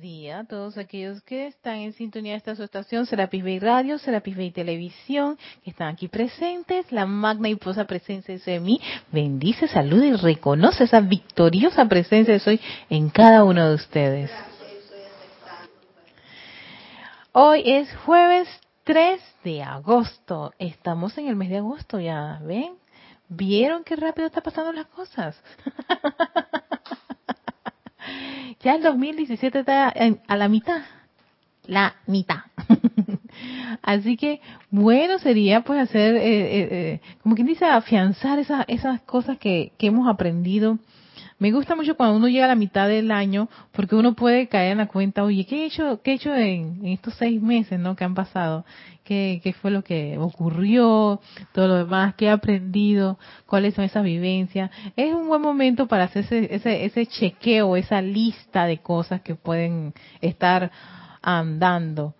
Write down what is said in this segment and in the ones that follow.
día todos aquellos que están en sintonía de esta su estación, Serapis Bay Radio, Serapis Bay Televisión, que están aquí presentes, la magna y posa presencia de mí, bendice, saluda y reconoce esa victoriosa presencia de soy en cada uno de ustedes. Hoy es jueves 3 de agosto, estamos en el mes de agosto ya, ¿ven? ¿Vieron qué rápido está pasando las cosas? ya el 2017 está a la mitad. La mitad. Así que bueno sería pues hacer, eh, eh, eh, como quien dice, afianzar esas, esas cosas que, que hemos aprendido me gusta mucho cuando uno llega a la mitad del año porque uno puede caer en la cuenta, oye, ¿qué he hecho, qué he hecho en, estos seis meses ¿no? que han pasado? ¿Qué, ¿Qué fue lo que ocurrió? Todo lo demás, ¿qué he aprendido? ¿Cuáles son esas vivencias? Es un buen momento para hacer ese, ese, ese chequeo, esa lista de cosas que pueden estar andando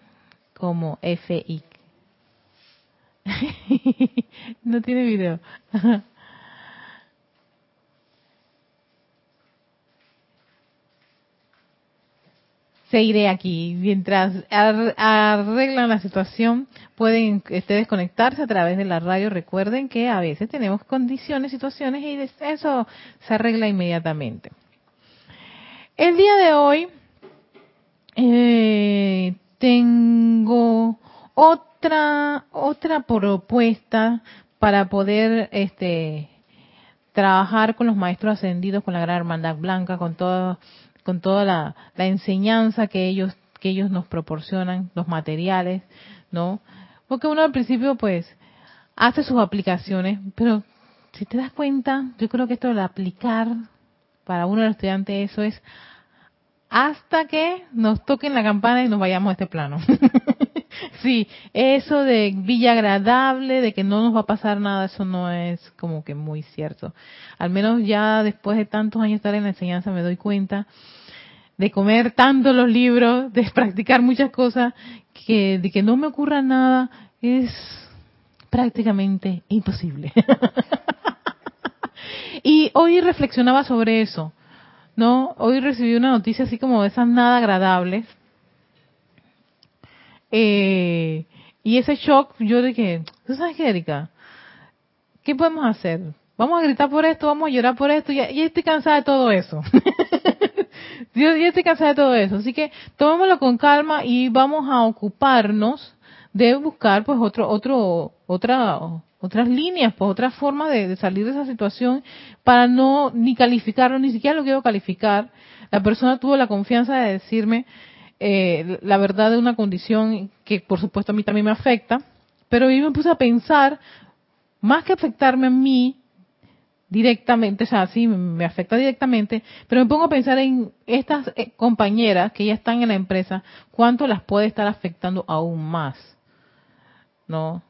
como FI. no tiene video. seguiré aquí. Mientras arreglan la situación, pueden ustedes conectarse a través de la radio. Recuerden que a veces tenemos condiciones, situaciones y eso se arregla inmediatamente. El día de hoy eh, tengo otra otra propuesta para poder este trabajar con los maestros ascendidos, con la gran hermandad blanca, con todo con toda la, enseñanza que ellos que ellos nos proporcionan, los materiales, ¿no? Porque uno al principio pues hace sus aplicaciones, pero si te das cuenta, yo creo que esto de aplicar para uno de los estudiantes eso es hasta que nos toquen la campana y nos vayamos a este plano. sí, eso de villa agradable, de que no nos va a pasar nada, eso no es como que muy cierto. Al menos ya después de tantos años estar en la enseñanza me doy cuenta de comer tanto los libros, de practicar muchas cosas, que de que no me ocurra nada es prácticamente imposible. y hoy reflexionaba sobre eso, ¿no? Hoy recibí una noticia así como de esas nada agradables eh, y ese shock, yo dije, ¿tú sabes qué, Erika? ¿Qué podemos hacer? Vamos a gritar por esto, vamos a llorar por esto, ya, estoy cansada de todo eso. yo ya estoy cansada de todo eso. Así que tomémoslo con calma y vamos a ocuparnos de buscar pues otro, otro, otra, otras líneas, pues otras formas de, salir de esa situación para no ni calificarlo, ni siquiera lo quiero calificar. La persona tuvo la confianza de decirme, eh, la verdad de una condición que por supuesto a mí también me afecta, pero yo me puse a pensar, más que afectarme a mí directamente, o sea, sí, me afecta directamente, pero me pongo a pensar en estas eh, compañeras que ya están en la empresa, cuánto las puede estar afectando aún más, ¿no?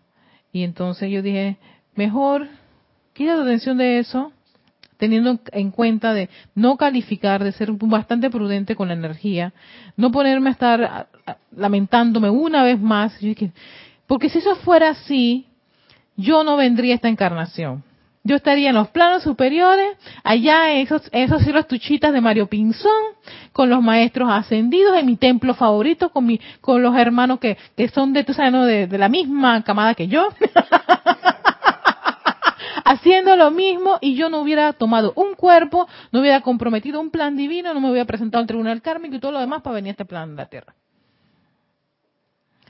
Y entonces yo dije, mejor quita atención de eso, teniendo en cuenta de no calificar, de ser bastante prudente con la energía, no ponerme a estar lamentándome una vez más, porque si eso fuera así, yo no vendría a esta encarnación. Yo estaría en los planos superiores, allá en esos, esos cielos tuchitas de Mario Pinzón, con los maestros ascendidos, en mi templo favorito, con mi, con los hermanos que, que son de, tú sabes, de la misma camada que yo. haciendo lo mismo y yo no hubiera tomado un cuerpo, no hubiera comprometido un plan divino, no me hubiera presentado al tribunal kármico y todo lo demás para venir a este plan de la tierra.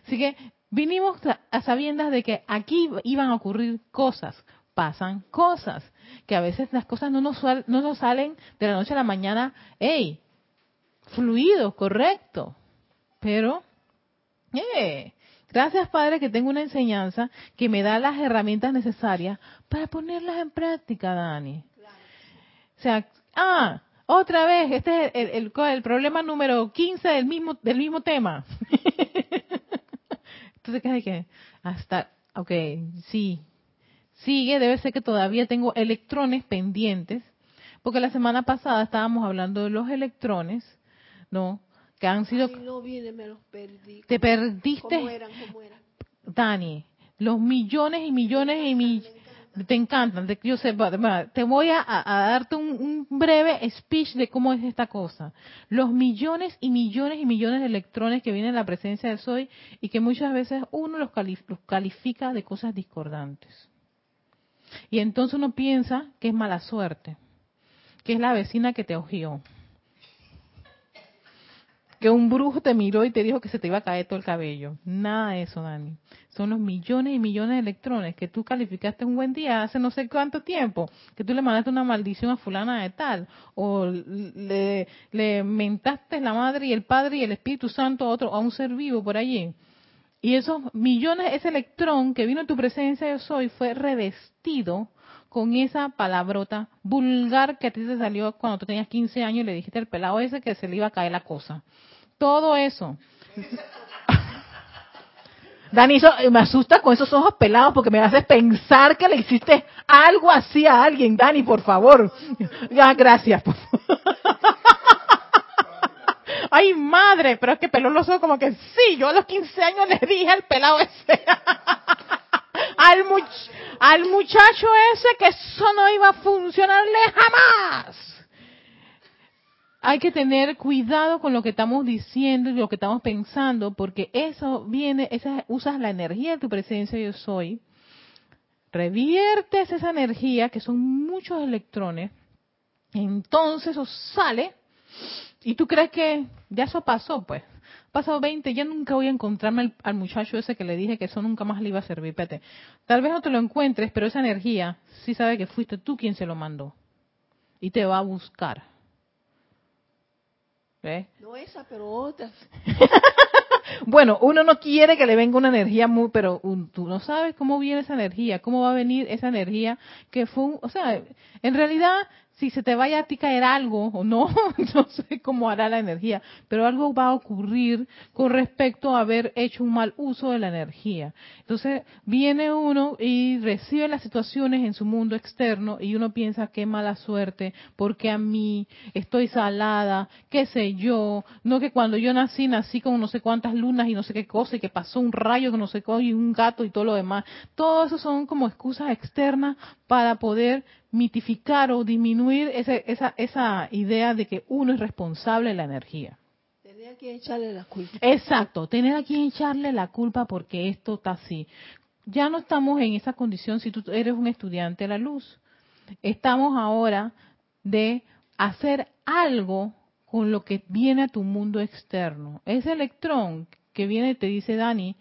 Así que vinimos a sabiendas de que aquí iban a ocurrir cosas, pasan cosas, que a veces las cosas no nos, no nos salen de la noche a la mañana, hey, fluido, correcto, pero, eh, Gracias, Padre, que tengo una enseñanza que me da las herramientas necesarias para ponerlas en práctica, Dani. O sea, ah, otra vez, este es el, el, problema número 15 del mismo, del mismo tema. Entonces, ¿qué hay que? Hasta, ok, sí, sigue, debe ser que todavía tengo electrones pendientes, porque la semana pasada estábamos hablando de los electrones, ¿no? Que han sido... no viene, me los perdí. Te perdiste... ¿Cómo eran? ¿Cómo eran? Dani, los millones y millones y millones... Te encantan, que yo de- te voy a, a- a darte un, un breve speech de cómo es esta cosa. Los millones y millones y millones de electrones que vienen en la presencia del Soy y que muchas veces uno los califica de cosas discordantes. Y entonces uno piensa que es mala suerte, que es la vecina que te ojió, que un brujo te miró y te dijo que se te iba a caer todo el cabello. Nada de eso, Dani. Son los millones y millones de electrones que tú calificaste un buen día hace no sé cuánto tiempo, que tú le mandaste una maldición a fulana de tal, o le, le mentaste la madre y el padre y el Espíritu Santo a otro, a un ser vivo por allí. Y esos millones, ese electrón que vino en tu presencia yo soy, fue revestido con esa palabrota vulgar que a ti te salió cuando tú tenías 15 años y le dijiste al pelado ese que se le iba a caer la cosa. Todo eso. Dani, eso, me asusta con esos ojos pelados porque me haces pensar que le hiciste algo así a alguien. Dani, por favor. Ya, gracias. por favor. Ay, madre, pero es que peló los ojos como que sí, yo a los 15 años le dije al pelado ese, al, much- al muchacho ese que eso no iba a funcionarle jamás. Hay que tener cuidado con lo que estamos diciendo y lo que estamos pensando, porque eso viene, esa, usas la energía de tu presencia yo soy, reviertes esa energía, que son muchos electrones, entonces eso sale y tú crees que ya eso pasó, pues. Pasado 20, ya nunca voy a encontrarme al, muchacho ese que le dije que eso nunca más le iba a servir. Espérate. Tal vez no te lo encuentres, pero esa energía sí sabe que fuiste tú quien se lo mandó. Y te va a buscar. No esa, pero otras. Bueno, uno no quiere que le venga una energía muy, pero un- tú no sabes cómo viene esa energía, cómo va a venir esa energía que fue, un- o sea, en realidad, si se te vaya a ti caer algo o no, no sé cómo hará la energía, pero algo va a ocurrir con respecto a haber hecho un mal uso de la energía. Entonces, viene uno y recibe las situaciones en su mundo externo y uno piensa qué mala suerte, porque a mí estoy salada, qué sé yo, no que cuando yo nací, nací con no sé cuántas lunas y no sé qué cosa, y que pasó un rayo que no sé qué, y un gato y todo lo demás. Todo eso son como excusas externas para poder mitificar o disminuir ese- esa, esa idea de que uno es responsable de la energía. Tenía que echarle la culpa. Exacto, tener a quien echarle la culpa porque esto está así. Ya no estamos en esa condición si tú eres un estudiante de la luz. Estamos ahora de hacer algo con lo que viene a tu mundo externo. Ese electrón que viene y te dice, Dani,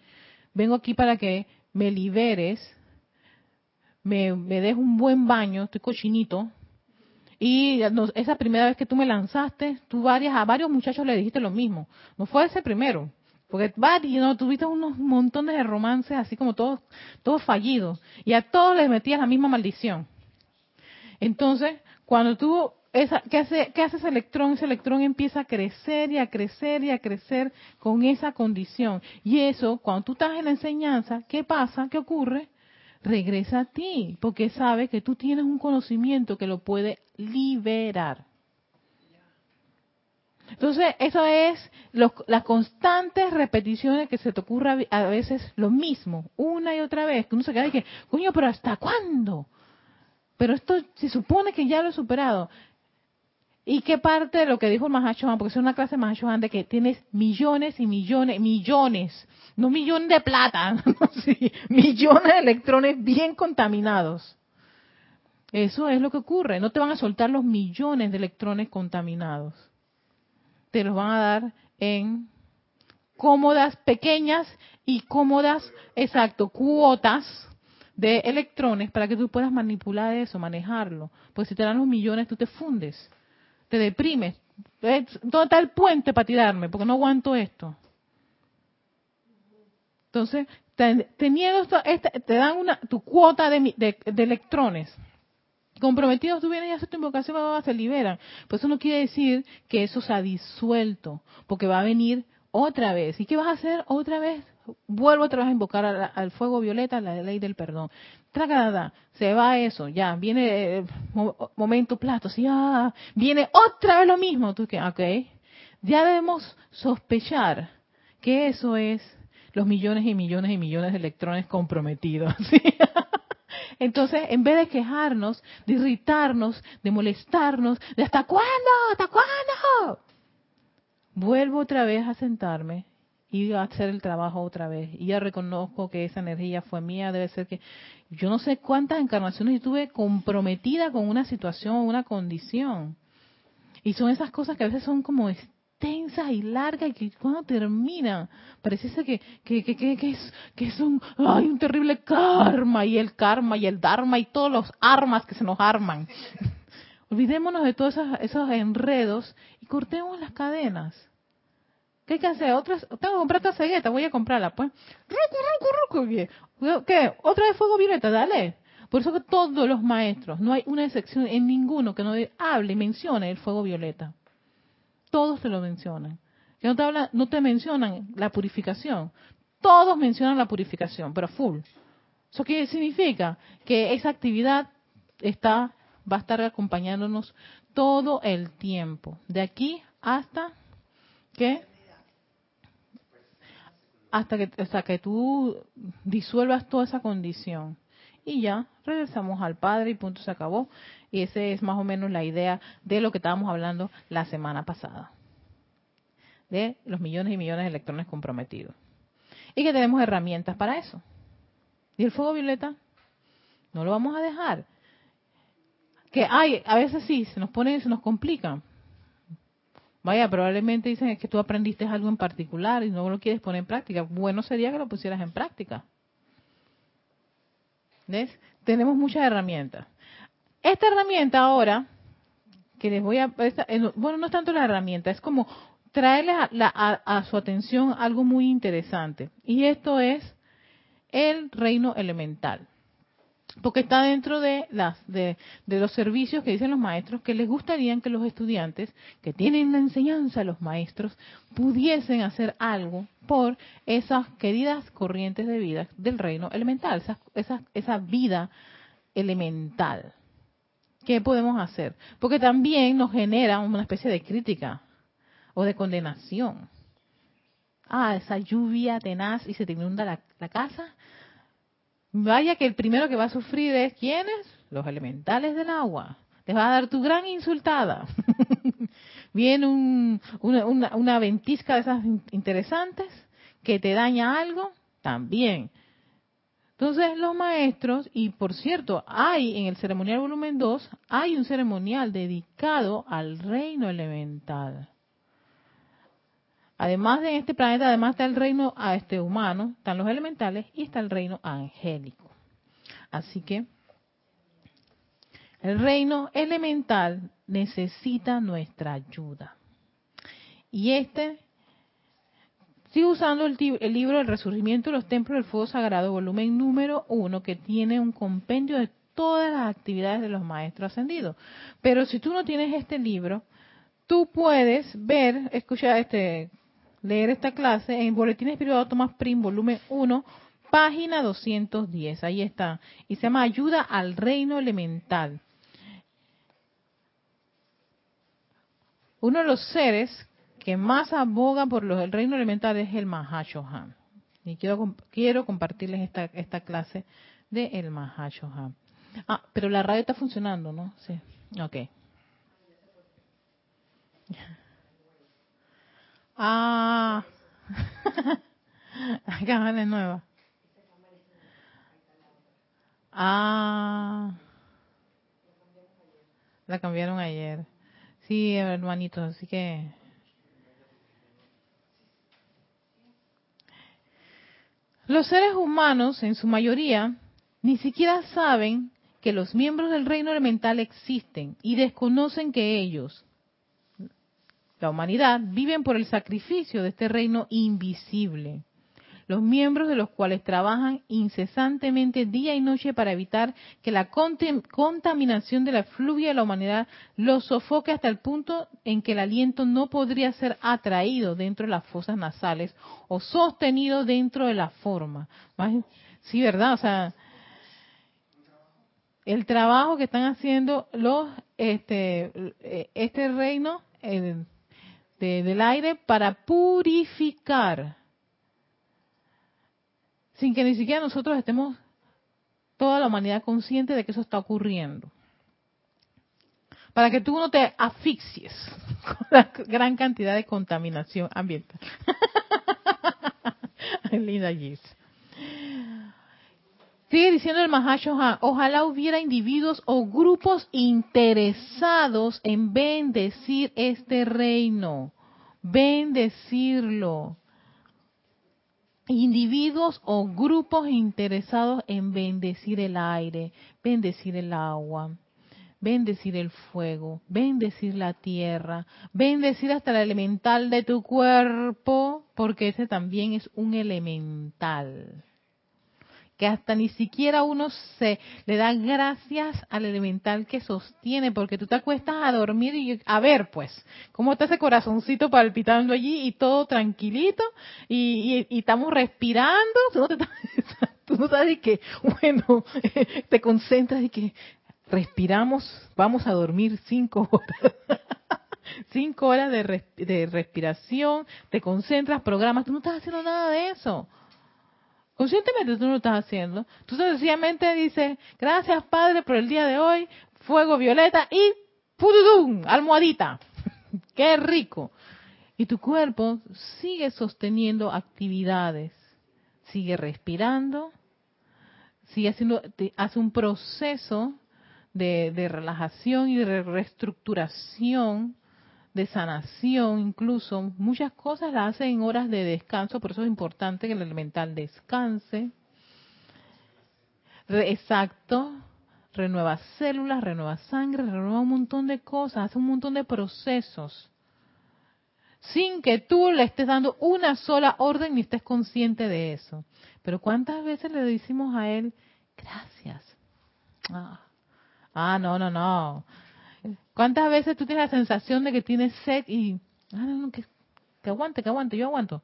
vengo aquí para que me liberes, me, me des un buen baño, estoy cochinito, y esa primera vez que tú me lanzaste, tú varias, a varios muchachos le dijiste lo mismo. No fue ese primero. Porque varios, no, tuviste unos montones de romances así como todos, todos fallidos. Y a todos les metías la misma maldición. Entonces, cuando tú, esa, ¿qué, hace, ¿qué hace ese electrón? Ese electrón empieza a crecer y a crecer y a crecer con esa condición. Y eso, cuando tú estás en la enseñanza, ¿qué pasa? ¿Qué ocurre? Regresa a ti, porque sabe que tú tienes un conocimiento que lo puede liberar. Entonces, eso es las constantes repeticiones que se te ocurra a veces lo mismo, una y otra vez, que uno se queda y que, coño, pero ¿hasta cuándo? Pero esto se supone que ya lo he superado. ¿Y qué parte de lo que dijo Mahashohan? Porque es una clase de Mahashohan de que tienes millones y millones, millones, no millones de plata, sí, millones de electrones bien contaminados. Eso es lo que ocurre. No te van a soltar los millones de electrones contaminados. Te los van a dar en cómodas, pequeñas y cómodas, exacto, cuotas de electrones para que tú puedas manipular eso, manejarlo. Pues si te dan los millones, tú te fundes, te deprimes. ¿Dónde está el puente para tirarme? Porque no aguanto esto. Entonces, ten- teniendo esta- te dan una, tu cuota de, de- de electrones. Comprometidos, tú vienes y haces tu invocación, se liberan. Pues eso no quiere decir que eso se ha disuelto, porque va a venir otra vez. ¿Y qué vas a hacer otra vez? Vuelvo otra vez a invocar al, fuego violeta, la ley del perdón. Tracada, se va eso, ya, viene eh, mo- momento plato, sí, ah, viene otra vez lo mismo. Tú que, ok, ya debemos sospechar que eso es los millones y millones y millones de electrones comprometidos. Entonces, en vez de quejarnos, de irritarnos, de molestarnos, de hasta cuándo, hasta cuándo, vuelvo otra vez a sentarme y hacer el trabajo otra vez. Y ya reconozco que esa energía fue mía, debe ser que yo no sé cuántas encarnaciones estuve comprometida con una situación o una condición. Y son esas cosas que a veces son como extensas y largas y que cuando terminan, parece que, que, que, que, es, que es un, ay, un terrible karma y el karma y el dharma y todos los armas que se nos arman. Olvidémonos de todos esos, esos enredos y cortemos las cadenas. ¿Qué hay que hacer? Otras, tengo que comprar esta cegueta, voy a comprarla, pues. ¿Qué? ¿Otra de fuego violeta? Dale. Por eso que todos los maestros, no hay una excepción en ninguno que no hable y mencione el fuego violeta. Todos te lo mencionan. Que no te, habla, no te mencionan la purificación. Todos mencionan la purificación, pero full. ¿Eso qué significa? Que esa actividad está, va a estar acompañándonos todo el tiempo. De aquí hasta que hasta que, hasta que tú disuelvas toda esa condición. Y ya regresamos al Padre y punto se acabó. Y esa es más o menos la idea de lo que estábamos hablando la semana pasada. De los millones y millones de electrones comprometidos. Y que tenemos herramientas para eso. Y el fuego violeta, no lo vamos a dejar. Que hay, a veces sí, se nos pone, se nos complica. Vaya, probablemente dicen que tú aprendiste algo en particular y no lo quieres poner en práctica. Bueno sería que lo pusieras en práctica. ¿Ves? Tenemos muchas herramientas. Esta herramienta ahora, que les voy a... bueno, no es tanto la herramienta, es como traerles a su atención algo muy interesante. Y esto es el reino elemental porque está dentro de, las, de, los servicios que dicen los maestros que les gustaría que los estudiantes que tienen la enseñanza, los maestros, pudiesen hacer algo por esas queridas corrientes de vida del reino elemental, esa, esa, esa vida elemental. ¿Qué podemos hacer? Porque también nos genera una especie de crítica o de condenación. Ah, esa lluvia tenaz y se te inunda la, la casa Vaya que el primero que va a sufrir es ¿quiénes? Los elementales del agua. Les va a dar tu gran insultada. Viene una, una ventisca de esas interesantes que te daña algo, también. Entonces los maestros, y por cierto, hay en el ceremonial volumen 2, hay un ceremonial dedicado al reino elemental. Además de este planeta, además está el reino a este humano, están los elementales y está el reino angélico. Así que el reino elemental necesita nuestra ayuda. Y este, sigue usando el, libro El Resurgimiento de los Templos del Fuego Sagrado, volumen número uno, que tiene un compendio de todas las actividades de los maestros ascendidos. Pero si tú no tienes este libro, tú puedes ver, escucha este, leer esta clase en Boletín Espiritual Tomás Prim, volumen 1, página 210. Ahí está. Y se llama Ayuda al Reino Elemental. Uno de los seres que más aboga por los, el reino elemental es el Mahashohan. Y quiero, quiero compartirles esta, esta clase de el Mahashohan. Ah, pero la radio está funcionando, ¿no? Sí. Ok. Ah, cámara es nueva. Ah, la cambiaron ayer. Sí, hermanitos, así que... Los seres humanos, en su mayoría, ni siquiera saben que los miembros del reino elemental existen y desconocen que ellos, la humanidad, viven por el sacrificio de este reino invisible, los miembros de los cuales trabajan incesantemente día y noche para evitar que la contaminación de la fluvia de la humanidad los sofoque hasta el punto en que el aliento no podría ser atraído dentro de las fosas nasales o sostenido dentro de la forma. Sí, ¿verdad? O sea, el trabajo que están haciendo los este este reino el, del aire para purificar, sin que ni siquiera nosotros estemos toda la humanidad consciente de que eso está ocurriendo. Para que tú no te asfixies con la gran cantidad de contaminación ambiental. Linda Gis. Sigue diciendo el Mahashohan, ojalá hubiera individuos o grupos interesados en bendecir este reino, bendecirlo. Individuos o grupos interesados en bendecir el aire, bendecir el agua, bendecir el fuego, bendecir la tierra, bendecir hasta el elemental de tu cuerpo, porque ese también es un elemental que hasta ni siquiera uno se le da gracias al elemental que sostiene, porque tú te acuestas a dormir y a ver, pues, cómo está ese corazoncito palpitando allí y todo tranquilito y, estamos respirando, tú no, te, tú no sabes que, bueno, te concentras y que respiramos, vamos a dormir cinco horas. cinco horas de, de respiración, te concentras, programas, tú no estás haciendo nada de eso. Conscientemente tú no lo estás haciendo. Tú sencillamente dices, gracias Padre por el día de hoy, fuego violeta y ¡pududum! almohadita. ¡Qué rico! Y tu cuerpo sigue sosteniendo actividades, sigue respirando, sigue haciendo, hace un proceso de, de relajación y de reestructuración de sanación, incluso muchas cosas las hace en horas de descanso, por eso es importante que el elemental descanse. exacto, renueva células, renueva sangre, renueva un montón de cosas, hace un montón de procesos, sin que tú le estés dando una sola orden ni estés consciente de eso. Pero ¿cuántas veces le decimos a él, gracias? Ah, ah no, no, no. ¿Cuántas veces tú tienes la sensación de que tienes sed y... Ah, no, que, que, aguante, que aguante, yo aguanto.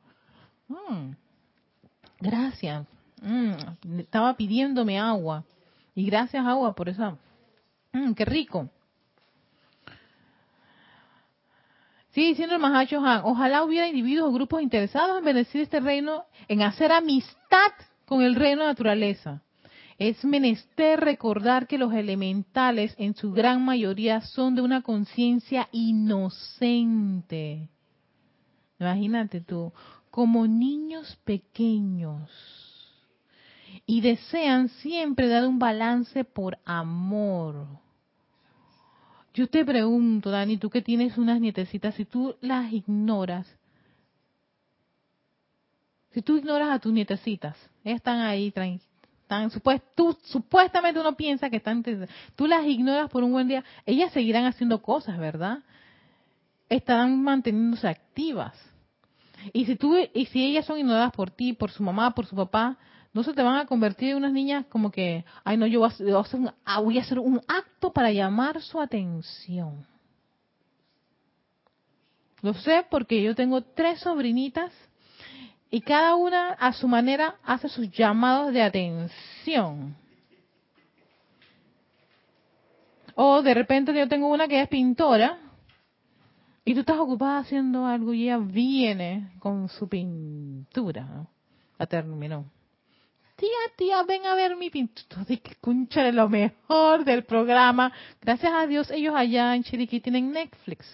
Mm, gracias. Mm, estaba pidiéndome agua. Y gracias agua por eso. Mm, qué rico. Sigue diciendo el Mahacho Han, ojalá hubiera individuos o grupos interesados en bendecir este reino, en hacer amistad con el reino de naturaleza. Es menester recordar que los elementales en su gran mayoría son de una conciencia inocente. Imagínate tú, como niños pequeños. Y desean siempre dar un balance por amor. Yo te pregunto, Dani, tú que tienes unas nietecitas, si tú las ignoras, si tú ignoras a tus nietecitas, ellas están ahí tranquilas tú, supuestamente uno piensa que están, tú las ignoras por un buen día, ellas seguirán haciendo cosas, ¿verdad? Estarán manteniéndose activas. Y si tú, y si ellas son ignoradas por ti, por su mamá, por su papá, no se te van a convertir en unas niñas como que, ay no, yo voy a, hacer ah, voy a hacer un acto para llamar su atención. Lo sé porque yo tengo tres sobrinitas y cada una a su manera hace sus llamados de atención. O de repente yo tengo una que es pintora y tú estás ocupada haciendo algo y ella viene con su pintura. La terminó. Tía, tía, ven a ver mi pintura. Escúchale lo mejor del programa. Gracias a Dios ellos allá en Chiriquí tienen Netflix.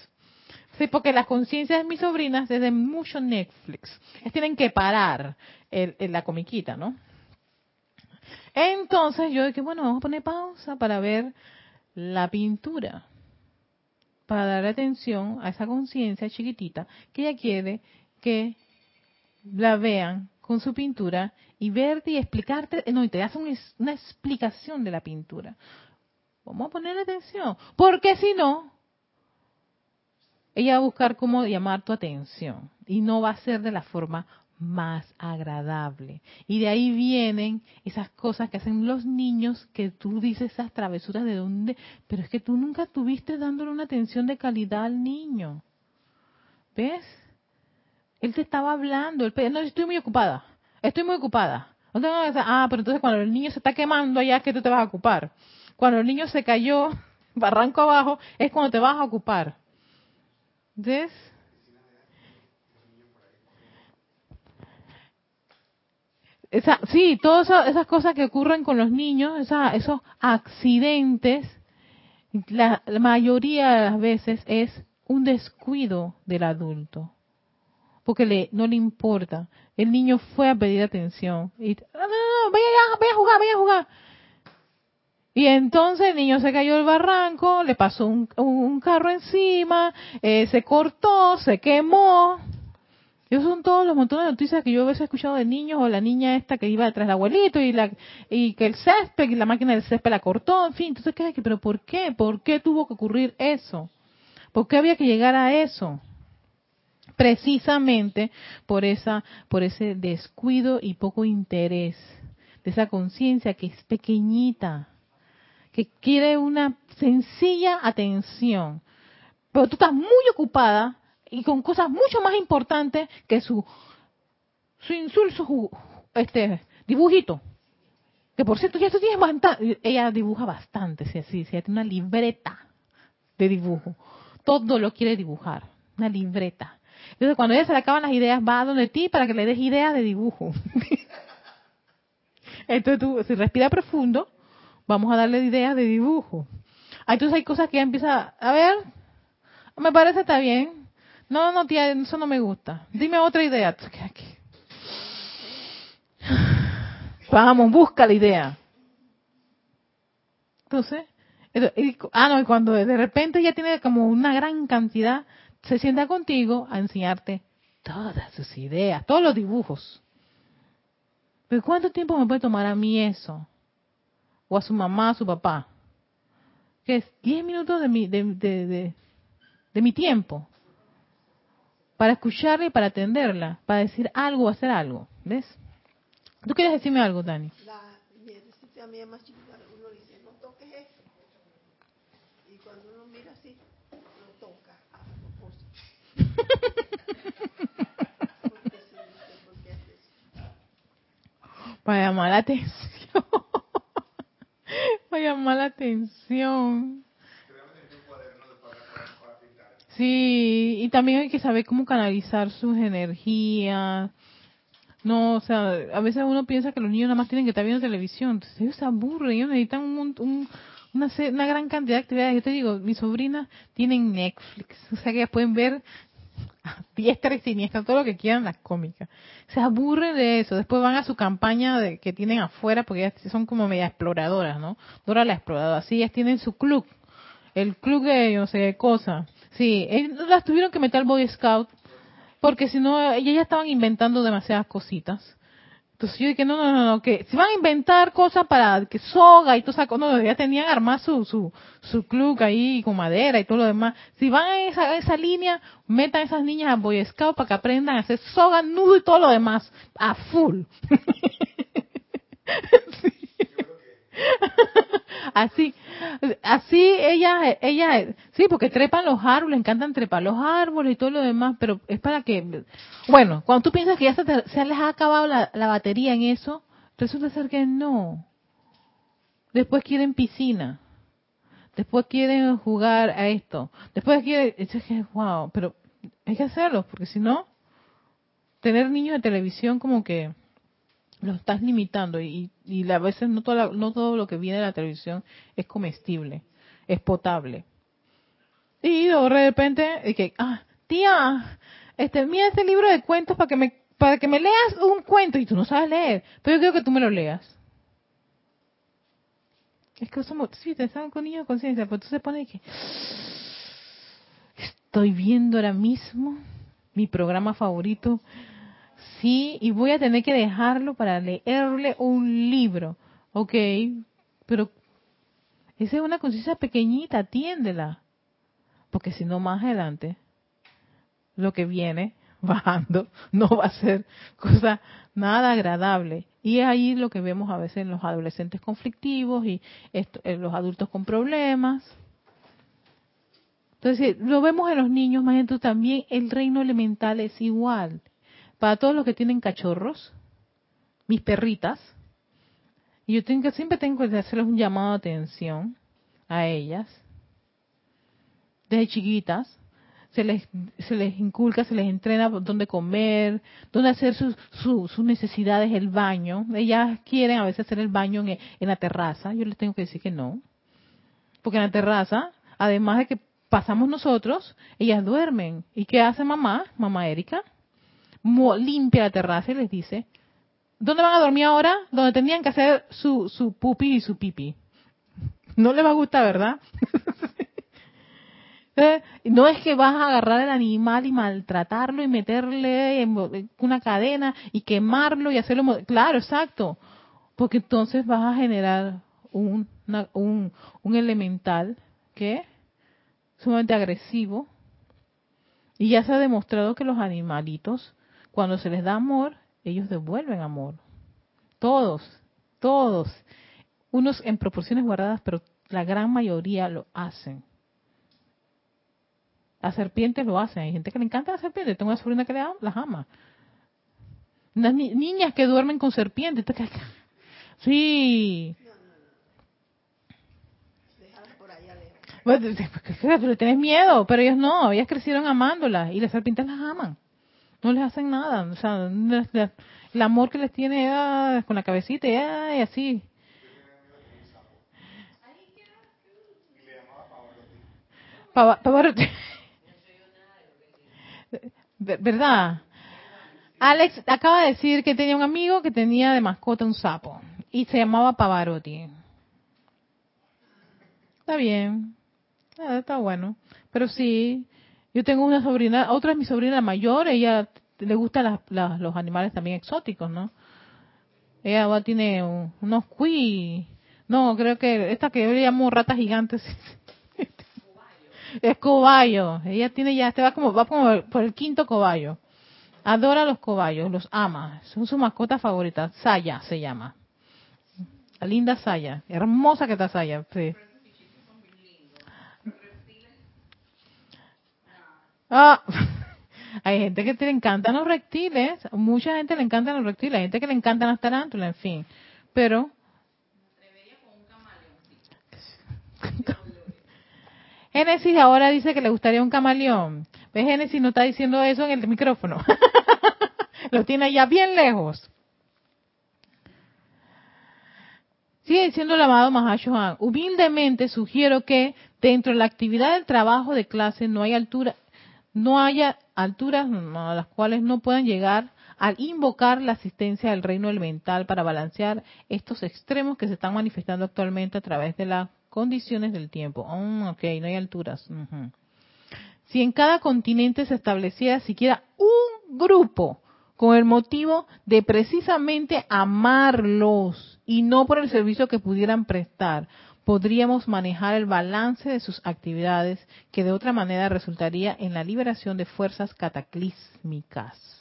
Sí, porque las conciencias de mis sobrinas desde mucho Netflix. Ellas tienen que parar el, la comiquita, ¿no? Entonces yo dije, bueno, vamos a poner pausa para ver la pintura. Para dar atención a esa conciencia chiquitita que ella quiere que la vean con su pintura y verte y explicarte, no, y te hace una explicación de la pintura. Vamos a poner atención, porque si no, ella va a buscar cómo llamar tu atención y no va a ser de la forma más agradable. Y de ahí vienen esas cosas que hacen los niños que tú dices esas travesuras de dónde, pero es que tú nunca estuviste dándole una atención de calidad al niño. ¿Ves? Él te estaba hablando, él, no, estoy muy ocupada, estoy muy ocupada. Ah, pero entonces cuando el niño se está quemando allá, ¿qué tú te vas a ocupar? Cuando el niño se cayó barranco abajo, es cuando te vas a ocupar. ¿Ves? esa, sí, todas esas, cosas que ocurren con los niños, esa, esos accidentes, la, la mayoría de las veces es un descuido del adulto. Porque le, no le importa. El niño fue a pedir atención. Y, no, no, no, vaya, vaya a jugar, vaya a jugar. Y entonces el niño se cayó del barranco, le pasó un, carro encima, eh, se cortó, se quemó. Esos son todos los montones de noticias que yo a veces he escuchado de niños o la niña esta que iba detrás del abuelito y la y que el césped y la máquina del césped la cortó, en fin, entonces ¿qué? pero ¿por qué? ¿Por qué tuvo que ocurrir eso? ¿Por qué había que llegar a eso? Precisamente por esa por ese descuido y poco interés de esa conciencia que es pequeñita, que quiere una sencilla atención. Pero tú estás muy ocupada y con cosas mucho más importantes que su su insulso este dibujito. Que por cierto, ya tú tienes ella dibuja bastante, si así, si ella tiene una libreta de dibujo. Todo lo quiere dibujar, una libreta. Entonces, cuando ella se le acaban las ideas, va a donde ti para que le des ideas de dibujo. Entonces tú, si respira profundo, vamos a darle ideas de dibujo. Ah, Entonces hay cosas que ella empieza, a ver, me parece está bien. No, no, tía, eso no me gusta. Dime otra idea. Vamos, busca la idea. Entonces, y- ah, no, y cuando de repente ya tiene como una gran cantidad, se sienta contigo a enseñarte todas sus ideas, todos los dibujos. Pero ¿cuánto tiempo me puede tomar a mí eso? O a su mamá, a su papá. ¿Qué es? 10 minutos de mi, de, de, de, de mi tiempo. Para escucharla y para atenderla. Para decir algo o hacer algo. ¿Ves? ¿Tú quieres decirme algo, Dani? La nietecita mía más chiquita, uno dice, no toques esto. Y cuando uno mira así, lo toca a propósito. Para llamar la atención. para llamar la atención. Sí, y también hay que saber cómo canalizar sus energías. No, o sea, a veces uno piensa que los niños nada más tienen que estar viendo televisión. Entonces ellos se aburren, ellos necesitan un, un- una, una gran cantidad de actividades. Yo te digo, mis sobrinas tienen Netflix, o sea que ellas pueden ver diestra y siniestra todo lo que quieran las cómicas. Se aburren de eso. Después van a su campaña de, que tienen afuera porque ellas son como media exploradoras, ¿no? Dora la exploradora. Sí, ellas tienen su club. El club de no sé. Sí, ellas las tuvieron que meter al Boy Scout porque si no, ellas estaban inventando demasiadas cositas. Entonces yo dije, no, no, no, no, que si van a inventar cosas para que soga y toda esa cosa, no, ya tenían armado su, su, su club ahí con madera y todo lo demás. Si van a esa, a esa línea, metan a esas niñas a Boy Scout para que aprendan a hacer soga, nudo y todo lo demás a full. así, así ella, ella, sí, porque trepan los árboles, le encantan trepar los árboles y todo lo demás, pero es para que, bueno, cuando tú piensas que ya se, te- se les ha acabado la, la batería en eso, resulta ser que no. Después quieren piscina, después quieren jugar a esto, después quieren, es que, wow, pero hay que hacerlo, porque si no, tener niños de televisión como que lo estás limitando y, y a veces no, toda la- no todo lo que viene de la televisión es comestible, es potable. Y de repente, de que, ah, tía, este, mira este libro de cuentos para que me, para que me leas un cuento y tú no sabes leer, pero yo quiero que tú me lo leas. Es que somos, sí, te están con niños de conciencia, pero tú se pone que estoy viendo ahora mismo mi programa favorito, sí, y voy a tener que dejarlo para leerle un libro, ok, pero esa es una conciencia pequeñita, atiéndela, porque si no más adelante lo que viene bajando no va a ser cosa nada agradable. Y es ahí lo que vemos a veces en los adolescentes conflictivos y esto- en los adultos con problemas. Entonces, lo vemos en los niños, más entonces también el reino elemental es igual. Para todos los que tienen cachorros, mis perritas, yo tengo siempre tengo que hacerles un llamado de atención a ellas, desde chiquitas. se les, se les inculca, se les entrena dónde comer, dónde hacer sus, sus necesidades, el baño. Ellas quieren a veces hacer el baño en, en la terraza. Yo les tengo que decir que no. Porque en la terraza, además de que pasamos nosotros, ellas duermen. ¿Y qué hace mamá? Mamá Erika. Limpia la terraza y les dice, ¿dónde van a dormir ahora? Donde tenían que hacer su, su pupi y su pipi. No les va a gustar, ¿verdad? Eh, no es que vas a agarrar al animal y maltratarlo y meterle una cadena y quemarlo y hacerlo. Claro, exacto. Porque entonces vas a generar un, un, un elemental que es sumamente agresivo. Y ya se ha demostrado que los animalitos, cuando se les da amor, ellos devuelven amor. Todos, todos. Unos en proporciones guardadas, pero la gran mayoría lo hacen. Las serpientes lo hacen. Hay gente que le encanta la serpiente. Tengo una sobrina que las ama. Unas niñas que duermen con serpientes. Sí. Le tienes miedo, pero ellos no, ellas crecieron amándolas y las serpientes las aman. No les hacen nada. O sea, el amor que les tiene ah, con la cabecita y así. Pavarotti. ¿Verdad? Alex acaba de decir que tenía un amigo que tenía de mascota un sapo y se llamaba Pavarotti. Está bien, ah, está bueno. Pero sí, yo tengo una sobrina, otra es mi sobrina mayor, ella le gustan los animales también exóticos, ¿no? Ella tiene unos cuy, no, creo que esta que yo le llamo ratas gigantes es cobayo. Ella tiene ya, este va como, va como por el quinto cobayo. Adora los cobayos, los ama. Son su mascota favorita. Saya se llama. La linda Saya. Hermosa que está Saya. Sí. Ah, hay gente que le encantan los reptiles, mucha gente le encantan los reptiles, hay gente que le encantan las tarántulas, en fin. Pero Génesis ahora dice que le gustaría un camaleón. ¿Ves? Génesis no está diciendo eso en el micrófono. Lo tiene ya bien lejos. Sigue diciendo el amado Mahashohan. Humildemente sugiero que dentro de la actividad del trabajo de clase no hay altura, no haya alturas a las cuales no puedan llegar al invocar la asistencia del reino elemental para balancear estos extremos que se están manifestando actualmente a través de la Condiciones del tiempo. Oh, ok, no hay alturas. Si en cada continente se estableciera siquiera un grupo con el motivo de precisamente amarlos y no por el servicio que pudieran prestar, podríamos manejar el balance de sus actividades que de otra manera resultaría en la liberación de fuerzas cataclísmicas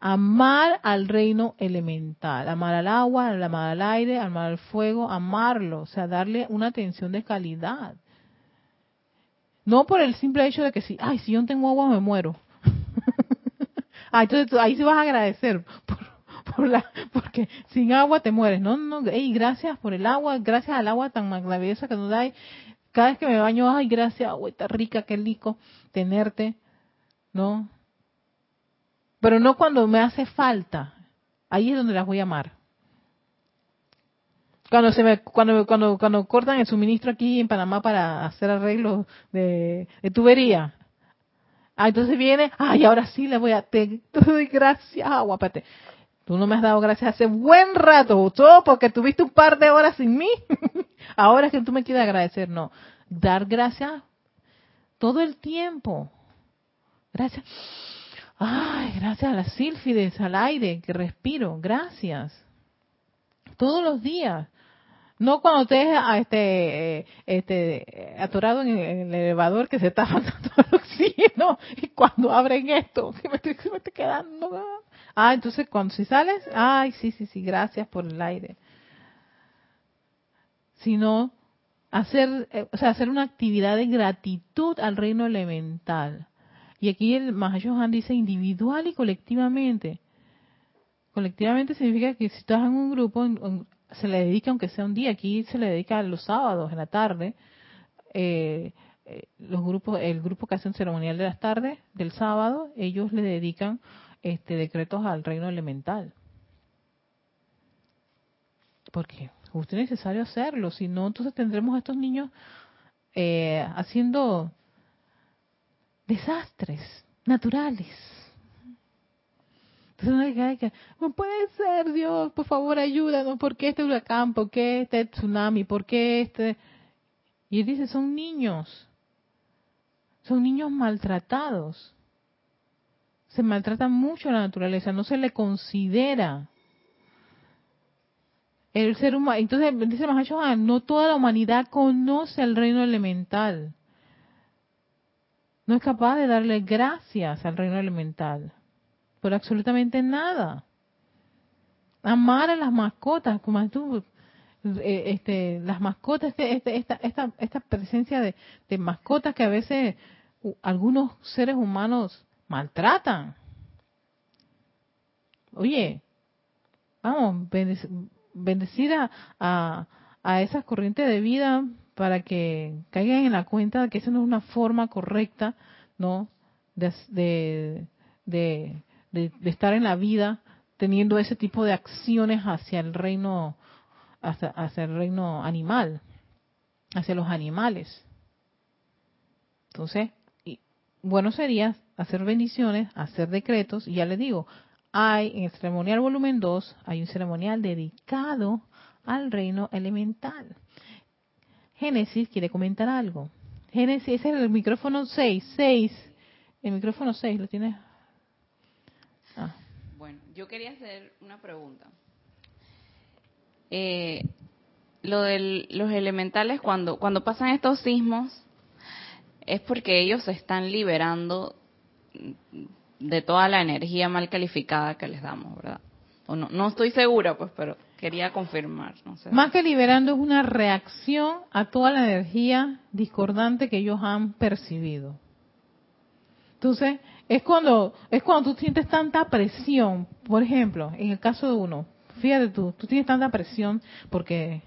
amar al reino elemental, amar al agua, amar al aire, amar al fuego, amarlo, o sea, darle una atención de calidad. No por el simple hecho de que si, ay, si yo no tengo agua me muero. ah, entonces ahí sí vas a agradecer la, porque sin agua te mueres. No, no, hey, gracias por el agua, gracias al agua tan maravillosa que nos da. Cada vez que me baño, ay, gracias, agua, está rica, qué rico tenerte. ¿No? Pero no cuando me hace falta. Ahí es donde las voy a amar. Cuando se me, cuando, cuando, cuando cortan el suministro aquí en Panamá para hacer arreglos de, tubería. Ah, entonces viene, ay, ahora sí le voy a, te, doy gracias, aguapate. Tú no me has dado gracias hace buen rato, todo porque tuviste un par de horas sin mí. ahora es que tú me quieres agradecer, no. Dar gracias todo el tiempo. Gracias. Ay, gracias a las sílfides, al aire que respiro, gracias. Todos los días. No cuando estés a este, este, atorado en el elevador que se está faltando el oxígeno y cuando abren esto, que me estoy, me estoy quedando. Ah, entonces cuando si sales, ay, sí, sí, sí, gracias por el aire. Sino hacer, eh, o sea, hacer una actividad de gratitud al reino elemental y aquí el Mahayohan dice individual y colectivamente. Colectivamente significa que si estás en un grupo, se le dedica, aunque sea un día, aquí se le dedica los sábados en la tarde, eh, eh, los grupos, el grupo que hace un ceremonial de las tardes, del sábado, ellos le dedican este decretos al reino elemental. Porque justo es necesario hacerlo, si no, entonces tendremos a estos niños eh, haciendo desastres naturales. Entonces, no puede ser, Dios, por favor, ayúdanos. ¿Por qué este huracán? ¿Por qué este tsunami? ¿Por qué este...? Y él dice, son niños. Son niños maltratados. Se maltrata mucho la naturaleza, no se le considera. El ser humano, entonces dice Mahacho, no toda la humanidad conoce el reino elemental. No es capaz de darle gracias al reino elemental por absolutamente nada. Amar a las mascotas, como tú, eh, este, las mascotas, este, este, esta, esta, esta presencia de, de mascotas que a veces algunos seres humanos maltratan. Oye, vamos, bendecida a, a esas corrientes de vida para que caigan en la cuenta de que esa no es una forma correcta, ¿no? De, de, de, estar en la vida teniendo ese tipo de acciones hacia el reino, hacia, hacia el reino animal, hacia los animales. Entonces, bueno sería hacer bendiciones, hacer decretos, y ya les digo, hay en el ceremonial volumen 2, hay un ceremonial dedicado al reino elemental. Génesis quiere comentar algo. Génesis, ese es el micrófono 6, 6, el micrófono 6, ¿lo tienes? Ah. Bueno, yo quería hacer una pregunta. Eh, lo de los elementales, cuando, cuando pasan estos sismos, es porque ellos se están liberando de toda la energía mal calificada que les damos, ¿verdad? O no, no estoy segura, pues, pero quería confirmar. No sé. Más que liberando es una reacción a toda la energía discordante que ellos han percibido. Entonces, es cuando, es cuando tú sientes tanta presión, por ejemplo, en el caso de uno, fíjate tú, tú tienes tanta presión porque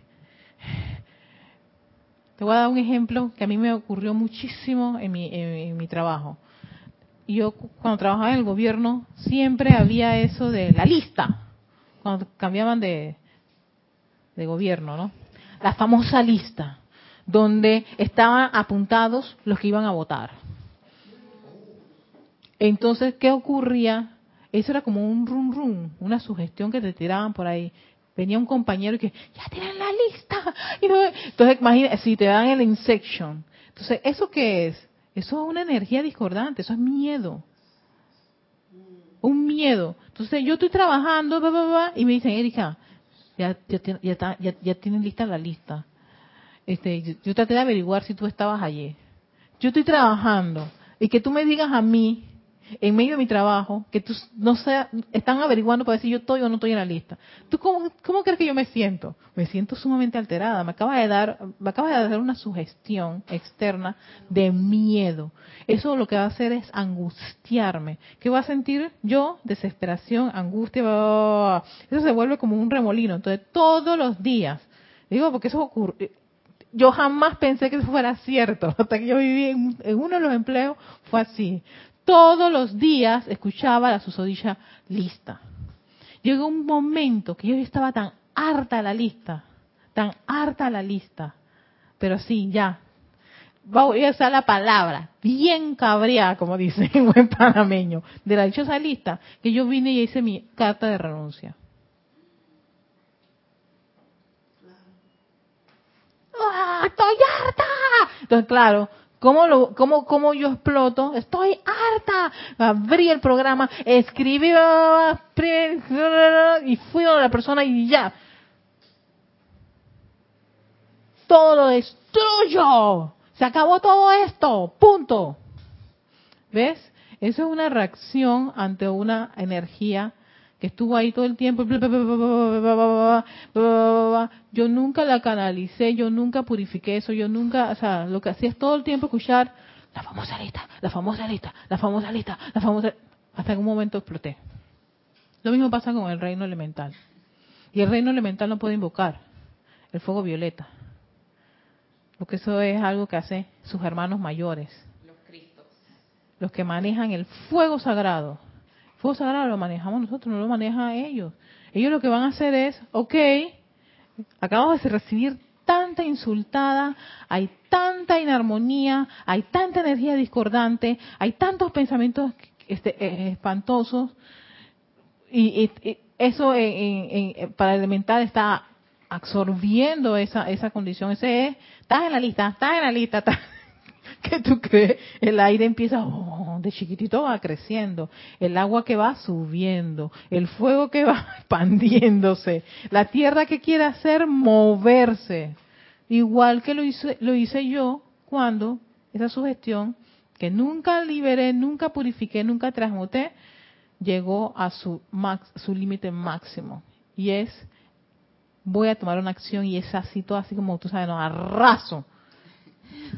te voy a dar un ejemplo que a mí me ocurrió muchísimo en mi, en, mi trabajo. Yo cuando trabajaba en el gobierno siempre había eso de la lista, cuando cambiaban de, de gobierno, ¿no? La famosa lista, donde estaban apuntados los que iban a votar. Entonces, ¿qué ocurría? Eso era como un rum rum, una sugestión que te tiraban por ahí venía un compañero y que, ya tienen la lista. Y entonces, imagínate, si te dan el insection. Entonces, ¿eso qué es? Eso es una energía discordante, eso es miedo. Un miedo. Entonces, yo estoy trabajando, y me dicen, Erika, ya, ya, ya, tienen lista la lista. Este, yo traté de averiguar si tú estabas allí. Yo estoy trabajando y que tú me digas a mí en medio de mi trabajo, que tú no sea, están averiguando para decir yo estoy o no estoy en la lista. ¿Tú cómo, crees que yo me siento? Me siento sumamente alterada. Me acaba de dar, me acaba de dar una sugestión externa de miedo. Eso lo que va a hacer es angustiarme. ¿Qué va a sentir yo? Desesperación, angustia, eso se vuelve como un remolino. Entonces, todos los días, digo porque eso ocurre, yo jamás pensé que eso fuera cierto. Hasta que yo viví en, uno de los empleos, fue así todos los días escuchaba la susodilla lista. Llegó un momento que yo estaba tan harta de la lista, tan harta de la lista, pero sí, ya. Voy a usar la palabra, bien cabreada, como dice en buen panameño, de la dichosa lista, que yo vine y hice mi carta de renuncia. ¡Ah, ¡Estoy harta! Entonces, claro, ¿Cómo, lo, cómo, ¿Cómo yo exploto? Estoy harta. Abrí el programa, escribí y fui a la persona y ya. Todo lo destruyo. Se acabó todo esto. Punto. ¿Ves? Eso es una reacción ante una energía que estuvo ahí todo el tiempo, yo nunca la canalicé, yo nunca purifiqué eso, yo nunca, o sea, lo que hacía es todo el tiempo escuchar la famosa lista, la famosa lista, la famosa lista, la famosa, hasta que un momento exploté. Lo mismo pasa con el reino elemental. Y el reino elemental no puede invocar el fuego violeta. porque eso es algo que hacen sus hermanos mayores, Los Cristos. los que manejan el fuego sagrado. Fuego sagrado lo manejamos nosotros, no lo manejan ellos. Ellos lo que van a hacer es, ok, acabamos de recibir tanta insultada, hay tanta inarmonía, hay tanta energía discordante, hay tantos pensamientos este, eh, espantosos, y, y- eso en- en- para el elemental está absorbiendo esa, esa condición. Ese es, estás en la lista, estás en la lista, estás- ¿Qué tú crees? El aire empieza, de chiquitito va creciendo, el agua que va subiendo, el fuego que va expandiéndose, la tierra que quiere hacer moverse. Igual que lo hice, lo hice yo cuando esa sugestión que nunca liberé, nunca purifiqué, nunca transmuté, llegó a su, su límite máximo. Y es, voy a tomar una acción y es así, todo así como tú sabes, no, arraso.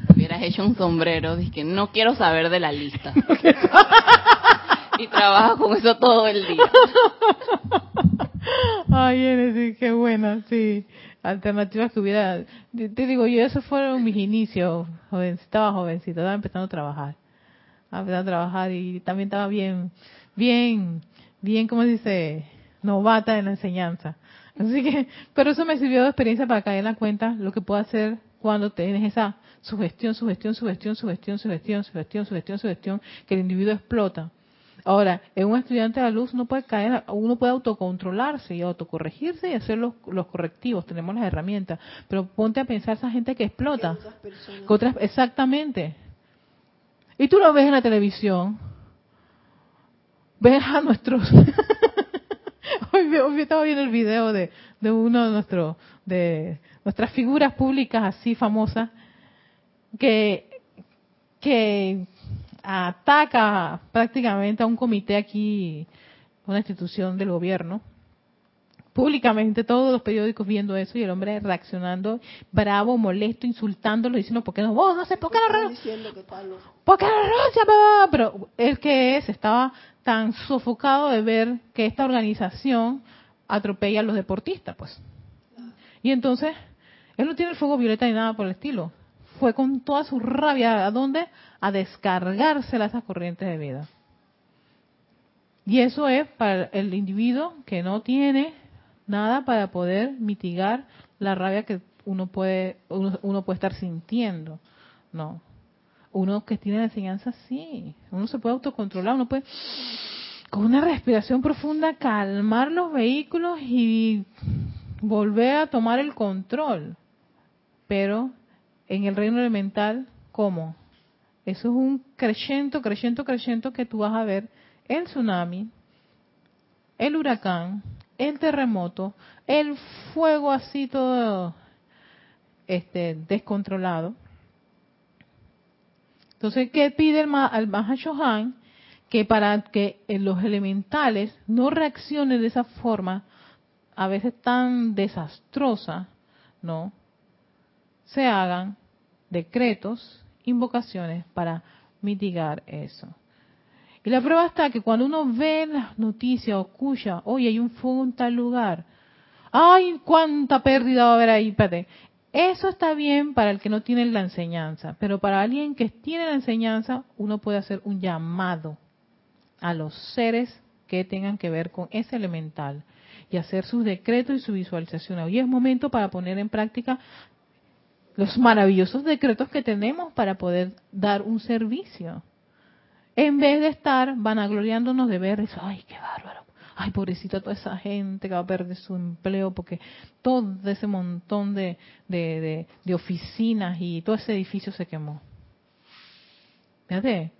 Hubieras hecho un sombrero, dije no quiero saber de la lista. y trabajas con eso todo el día. Ay, Genesis, qué buena, sí. Alternativas que hubiera. Te te digo, yo, esos fueron mis inicios. Joven, estaba jovencita, estaba empezando a trabajar. Estaba empezando a trabajar y también estaba bien, bien, bien, ¿cómo se dice? Novata en la enseñanza. Así que, pero eso me sirvió de experiencia para caer en la cuenta lo que puedo hacer cuando tienes esa sugestión, sugestión, sugestión, sugestión, sugestión, sugestión, sugestión, sugestión, que el individuo explota. Ahora, en un estudiante de la luz uno puede caer, uno puede autocontrolarse y autocorregirse y hacer los, los correctivos, tenemos las herramientas, pero ponte a pensar esa gente que explota. que otras- exactamente. Y tú lo ves en la televisión, ves a nuestros... hoy, hoy estaba viendo el video de, de uno de nuestros, de nuestras figuras públicas así famosas, que, que ataca prácticamente a un comité aquí, una institución del gobierno, públicamente todos los periódicos viendo eso y el hombre reaccionando bravo, molesto, insultándolo, diciendo, ¿por qué no vos? No sé, ¿por qué no. ¿Por qué no? Pero el que es estaba tan sofocado de ver que esta organización atropella a los deportistas, pues. Y entonces, él no tiene el fuego violeta ni nada por el estilo. Fue con toda su rabia, ¿a dónde? A descargársela a corrientes de vida. Y eso es para el individuo que no tiene nada para poder mitigar la rabia que uno puede uno, uno puede estar sintiendo. No. Uno que tiene la enseñanza sí, uno se puede autocontrolar, uno puede con una respiración profunda calmar los vehículos y volver a tomar el control. Pero en el reino elemental, ¿cómo? Eso es un creciento, creciento, creciento que tú vas a ver el tsunami, el huracán, el terremoto, el fuego así todo este descontrolado. Entonces, ¿qué pide el, al Mahashohan? Que para que eh, los elementales no reaccionen de esa forma, a veces tan desastrosa, ¿no? Se hagan decretos, invocaciones para mitigar eso. Y la prueba está que cuando uno ve las noticias o escucha, oye, hay un fuego en tal lugar, ay, cuánta pérdida va a haber ahí, espérate. Eso está bien para el que no tiene la enseñanza, pero para alguien que tiene la enseñanza, uno puede hacer un llamado a los seres que tengan que ver con ese elemental y hacer sus decretos y su visualización. Hoy es momento para poner en práctica los maravillosos decretos que tenemos para poder dar un servicio. En vez de estar vanagloriándonos de ver eso, ay, qué bárbaro, ay, pobrecita toda esa gente que va a perder su empleo porque todo ese montón de, de, de- oficinas y todo ese edificio se quemó. Fíjate,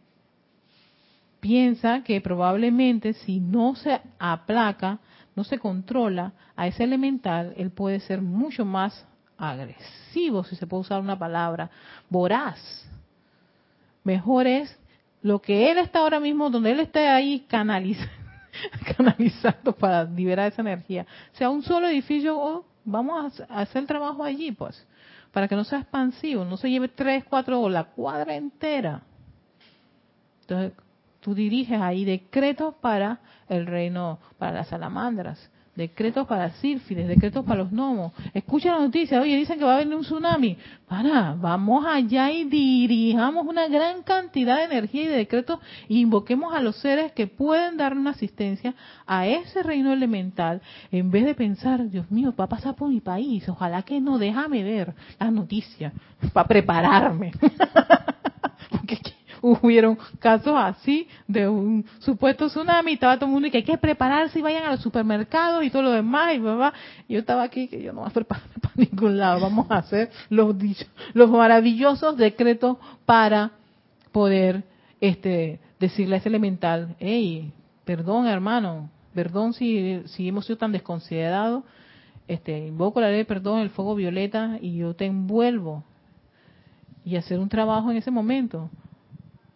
piensa que probablemente si no se aplaca, no se controla a ese elemental, él puede ser mucho más agresivo, si se puede usar una palabra, voraz. Mejor es lo que él está ahora mismo, donde él esté ahí canaliz- canalizando para liberar esa energía. Sea un solo edificio, oh, vamos a hacer el trabajo allí, pues, para que no sea expansivo, no se lleve tres, cuatro o la cuadra entera. Entonces, tú diriges ahí decretos para el reino, para las salamandras. Decretos para sílfides, decretos para los gnomos. Escucha la noticia, oye, dicen que va a venir un tsunami. Para, vamos allá y dirijamos una gran cantidad de energía y de decretos e invoquemos a los seres que pueden dar una asistencia a ese reino elemental, en vez de pensar, Dios mío, va a pasar por mi país, ojalá que no, déjame ver las noticias para prepararme. hubieron casos así de un supuesto tsunami, estaba todo el mundo y que hay que prepararse y vayan a los supermercados y todo lo demás, y mamá, yo estaba aquí que yo no voy a prepararme para ningún lado, vamos a hacer los, los maravillosos decretos para poder este decirle a ese elemental, hey, perdón hermano, perdón si, si hemos sido tan desconsiderados, este, invoco la ley de perdón, el fuego violeta y yo te envuelvo y hacer un trabajo en ese momento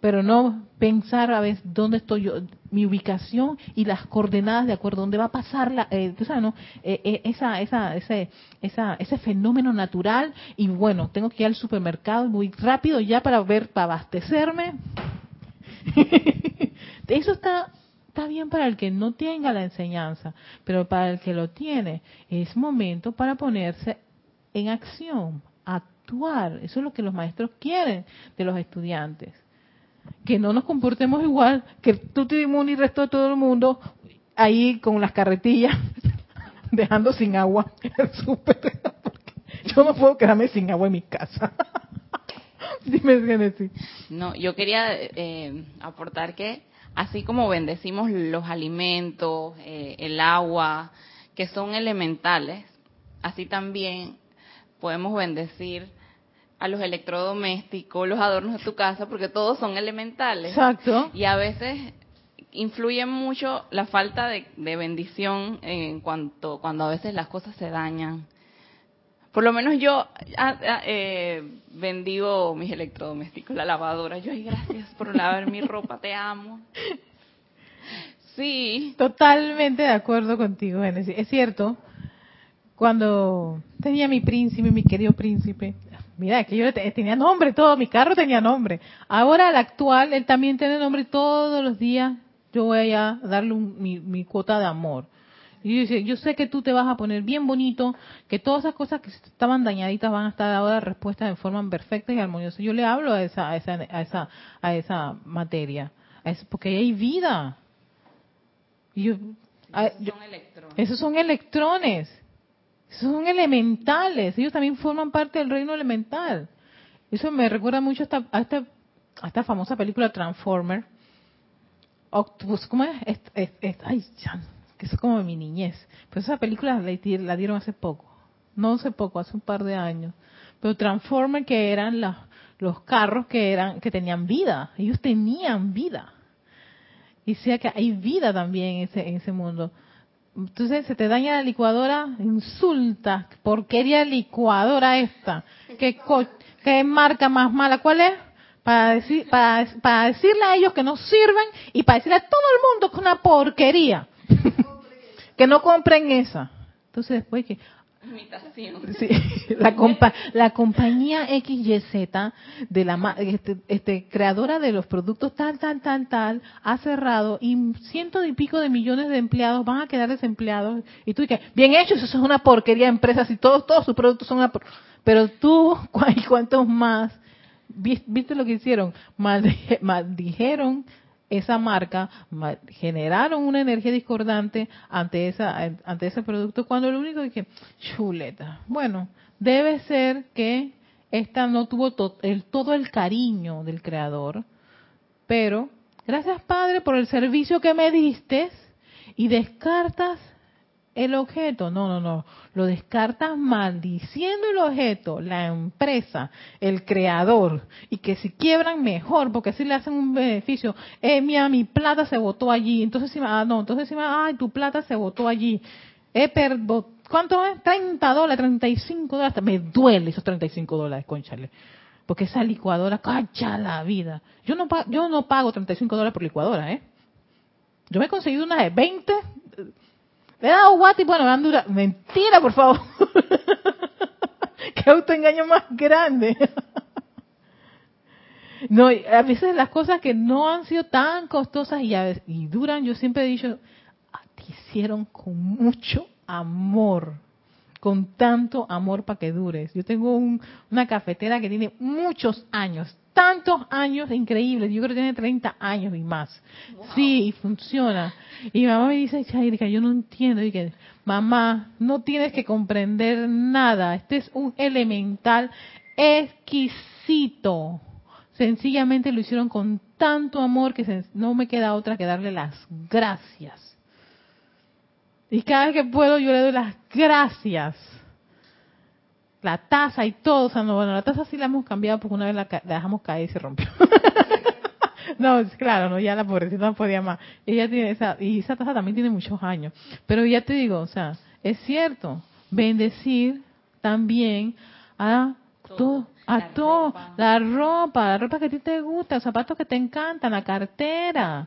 pero no pensar a ver dónde estoy yo, mi ubicación y las coordenadas de acuerdo dónde va a pasar la, eh, ¿no? Eh, eh, esa, esa, ese, esa, ese fenómeno natural y bueno, tengo que ir al supermercado muy rápido ya para ver, para abastecerme. Eso está, está bien para el que no tenga la enseñanza, pero para el que lo tiene es momento para ponerse en acción, actuar. Eso es lo que los maestros quieren de los estudiantes que no nos comportemos igual que tú te y el resto de todo el mundo ahí con las carretillas dejando sin agua el súper. Yo no puedo quedarme sin agua en mi casa. Dime, Genesis. No, yo quería eh, aportar que así como bendecimos los alimentos, eh, el agua, que son elementales, así también podemos bendecir a los electrodomésticos, los adornos de tu casa, porque todos son elementales. Exacto. Y a veces influye mucho la falta de, bendición en cuanto cuando a veces las cosas se dañan. Por lo menos yo ah, ah, eh, bendigo mis electrodomésticos, la lavadora. Yo, ay, gracias por lavar mi ropa, te amo. Sí. Totalmente de acuerdo contigo, Es cierto, cuando tenía mi príncipe, mi querido príncipe, Mira, que yo tenía nombre todo, mi carro tenía nombre. Ahora el actual, él también tiene nombre todos los días. Yo voy a darle mi, cuota de amor. Y yo, dice, yo sé que tú te vas a poner bien bonito, que todas esas cosas que estaban dañaditas van a estar ahora respuestas en forma perfecta y armoniosa. Yo le hablo a esa, a esa, a esa, a esa materia, porque hay vida. Y esos, son electrones. esos son electrones son elementales, ellos también forman parte del reino elemental. Eso me recuerda mucho a esta, a esta, a esta famosa película Transformer. Octopus, ¿cómo es? ay, ya, que es como mi niñez. Pero esa película la, la, dieron hace poco. No hace poco, hace un par de años. Pero Transformer que eran los carros que eran que tenían vida. Ellos tenían vida. Y sea que hay vida también en ese, en ese mundo. Entonces se te daña la licuadora, insulta, porquería licuadora esta. ¿Qué, qué marca más mala? ¿Cuál es? Para, decir, para decirle a ellos que no sirven y para decirle a todo el mundo que es una porquería. que no compren esa. Entonces después que, Sí, la, compa la compañía XYZ de la este, este, creadora de los productos tal, tal, tal, tal, ha cerrado y ciento y pico de millones de empleados van a quedar desempleados. Y tú dices, bien hecho, eso es una porquería de empresas y todos, todos sus productos son una Pero tú, ¿cuántos más? ¿Viste lo que hicieron? Maldijeron esa marca generaron una energía discordante ante esa ante ese producto cuando lo único es que chuleta bueno debe ser que esta no tuvo el, todo el cariño del creador pero gracias padre por el servicio que me diste y descartas el objeto. No, no, no. Lo descartas maldiciendo el objeto, la empresa, el creador. Y que si quiebran, mejor, porque así le hacen un beneficio. Eh, mira, mi plata se votó allí. Entonces, si, ah, no, entonces, si, ay, tu plata se votó allí. Eh, ¿Cuánto es? 30 dólares, 35 dólares. Me duele esos 35 dólares, conchale. Porque esa licuadora, cacha la vida. Yo no, yo no pago 35 dólares por licuadora, ¿eh? Yo me he conseguido una de 20 le he dado guate y bueno, me han durado. Mentira, por favor. Qué autoengaño más grande. no, a veces las cosas que no han sido tan costosas y, y duran, yo siempre he dicho, a ti hicieron con mucho amor, con tanto amor para que dures. Yo tengo un- una cafetera que tiene muchos años, tantos años increíbles, yo creo que tiene 30 años y más. Sí, y funciona. Y mamá me dice, Chairica, yo no entiendo. Y que, mamá, no tienes que comprender nada. Este es un elemental exquisito. Sencillamente lo hicieron con tanto amor que se- no me queda otra que darle las gracias. Y cada vez que puedo yo le doy las gracias. La taza y todo, o sea, no, bueno, la taza sí la hemos cambiado porque una vez la, la dejamos caer y se rompió. no, claro, no, ya la pobrecita no podía más. Ella tiene esa, y esa taza también tiene muchos años. Pero ya te digo, o sea, es cierto, bendecir también a Todo, todo, a la todo, ropa. la ropa, la ropa que a ti te gusta, los zapatos que te encantan, la cartera.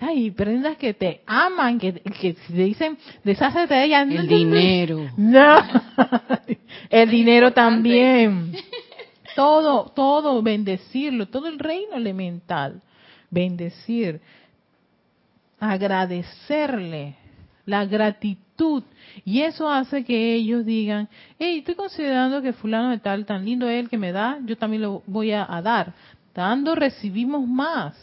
Ay, prendas que te aman, que, que si te dicen, desházate de ellas. El dinero. No, el dinero también. Todo, todo, bendecirlo, todo el reino elemental. Bendecir, agradecerle, la gratitud. Y eso hace que ellos digan, hey, estoy considerando que fulano de tal, tan lindo es el que me da, yo también lo voy a, a dar. Dando recibimos más.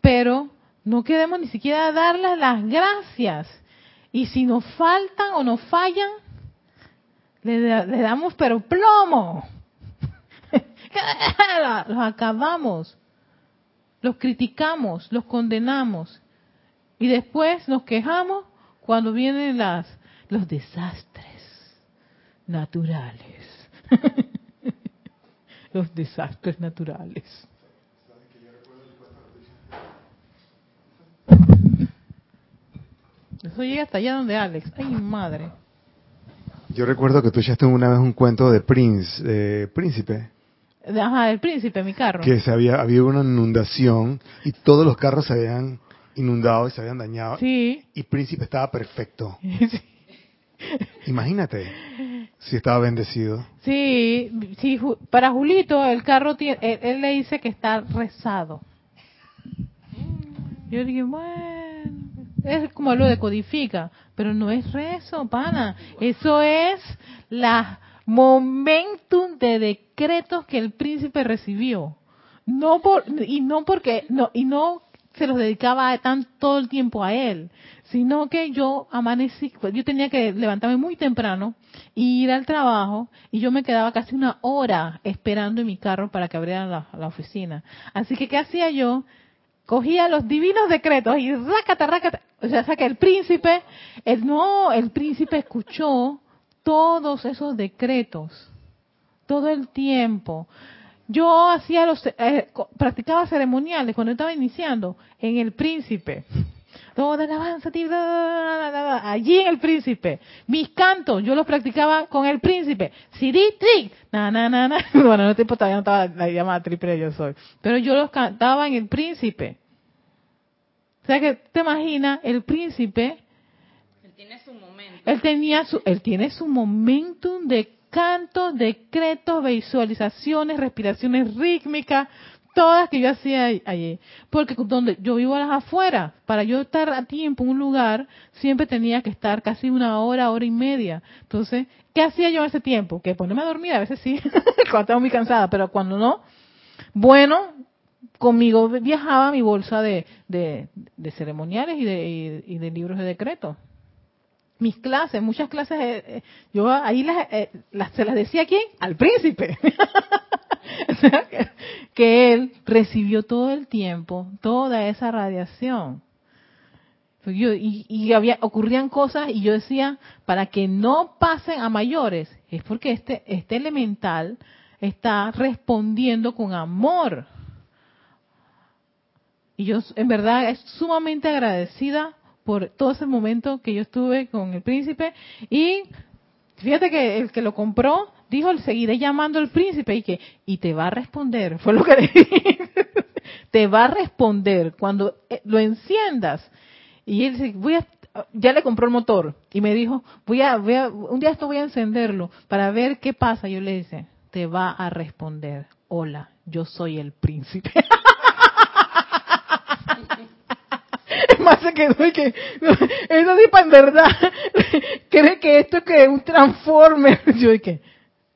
Pero no queremos ni siquiera darles las gracias. Y si nos faltan o nos fallan, le, da- le damos pero plomo. los acabamos. Los criticamos, los condenamos. Y después nos quejamos cuando vienen las, los desastres naturales. los desastres naturales. Eso llega hasta allá donde Alex. Ay, madre. Yo recuerdo que tú echaste una vez un cuento de Prince, Príncipe, Ajá, el príncipe, mi carro. que se había, había una inundación y todos los carros se habían inundado y se habían dañado Sí. y Príncipe estaba perfecto. sí. Imagínate si estaba bendecido. Sí, sí, para Julito el carro tiene, él, él le dice que está rezado. Yo dije, bueno, es como lo decodifica, pero no es rezo, pana. Eso es la momentum de decretos que el príncipe recibió. No por, y no porque, no, y no se los dedicaba tan todo el tiempo a él, sino que yo amanecí, pues, yo tenía que levantarme muy temprano y ir al trabajo y yo me quedaba casi una hora esperando en mi carro para que abrieran la, la oficina. Así que, ¿qué hacía yo? Cogía los divinos decretos y rácata, rácata. O sea, que el príncipe, el, no, el príncipe escuchó todos esos decretos todo el tiempo. Yo hacía los, eh, practicaba ceremoniales cuando estaba iniciando en el príncipe. Toda alabanza, allí en el príncipe. Mis cantos, yo los practicaba con el príncipe. Siri, tri, na, na, na, na. Bueno, en ese tiempo todavía no estaba la llamada triple yo soy. Pero yo los cantaba en el príncipe. O sea que te imaginas, el príncipe Él tiene su momento. él tenía su, él tiene su momentum de cantos, decretos, visualizaciones, respiraciones rítmicas, todas que yo hacía allí. Porque donde yo vivo a las afueras, para yo estar a tiempo en un lugar, siempre tenía que estar casi una hora, hora y media. Entonces, ¿qué hacía yo en ese tiempo? Que ponerme a dormir, a veces sí, cuando estaba muy cansada, pero cuando no, bueno, conmigo viajaba mi bolsa de, de, ceremoniales y de, y- de libros de decretos mis clases, muchas clases, eh, eh, yo ahí las, eh, las- se las decía a quién? Al príncipe. Que, él recibió todo el tiempo, toda esa radiación. Pues y y había, ocurrían cosas y yo decía, para que no pasen a mayores, es porque este, este elemental está respondiendo con amor. Y yo en verdad es sumamente agradecida por todo ese momento que yo estuve con el príncipe y fíjate que el que lo compró dijo, seguiré llamando al príncipe y que y te va a responder, fue lo que le dije. te va a responder cuando eh, lo enciendas. Y él dice, voy a ya le compró el motor y me dijo, voy a, voy a un día esto voy a encenderlo para ver qué pasa. Yo le dije, te va a responder, hola, yo soy el príncipe. más se quedó y que, eso sí, para en verdad, cree que esto es que un transformer. Yo dije,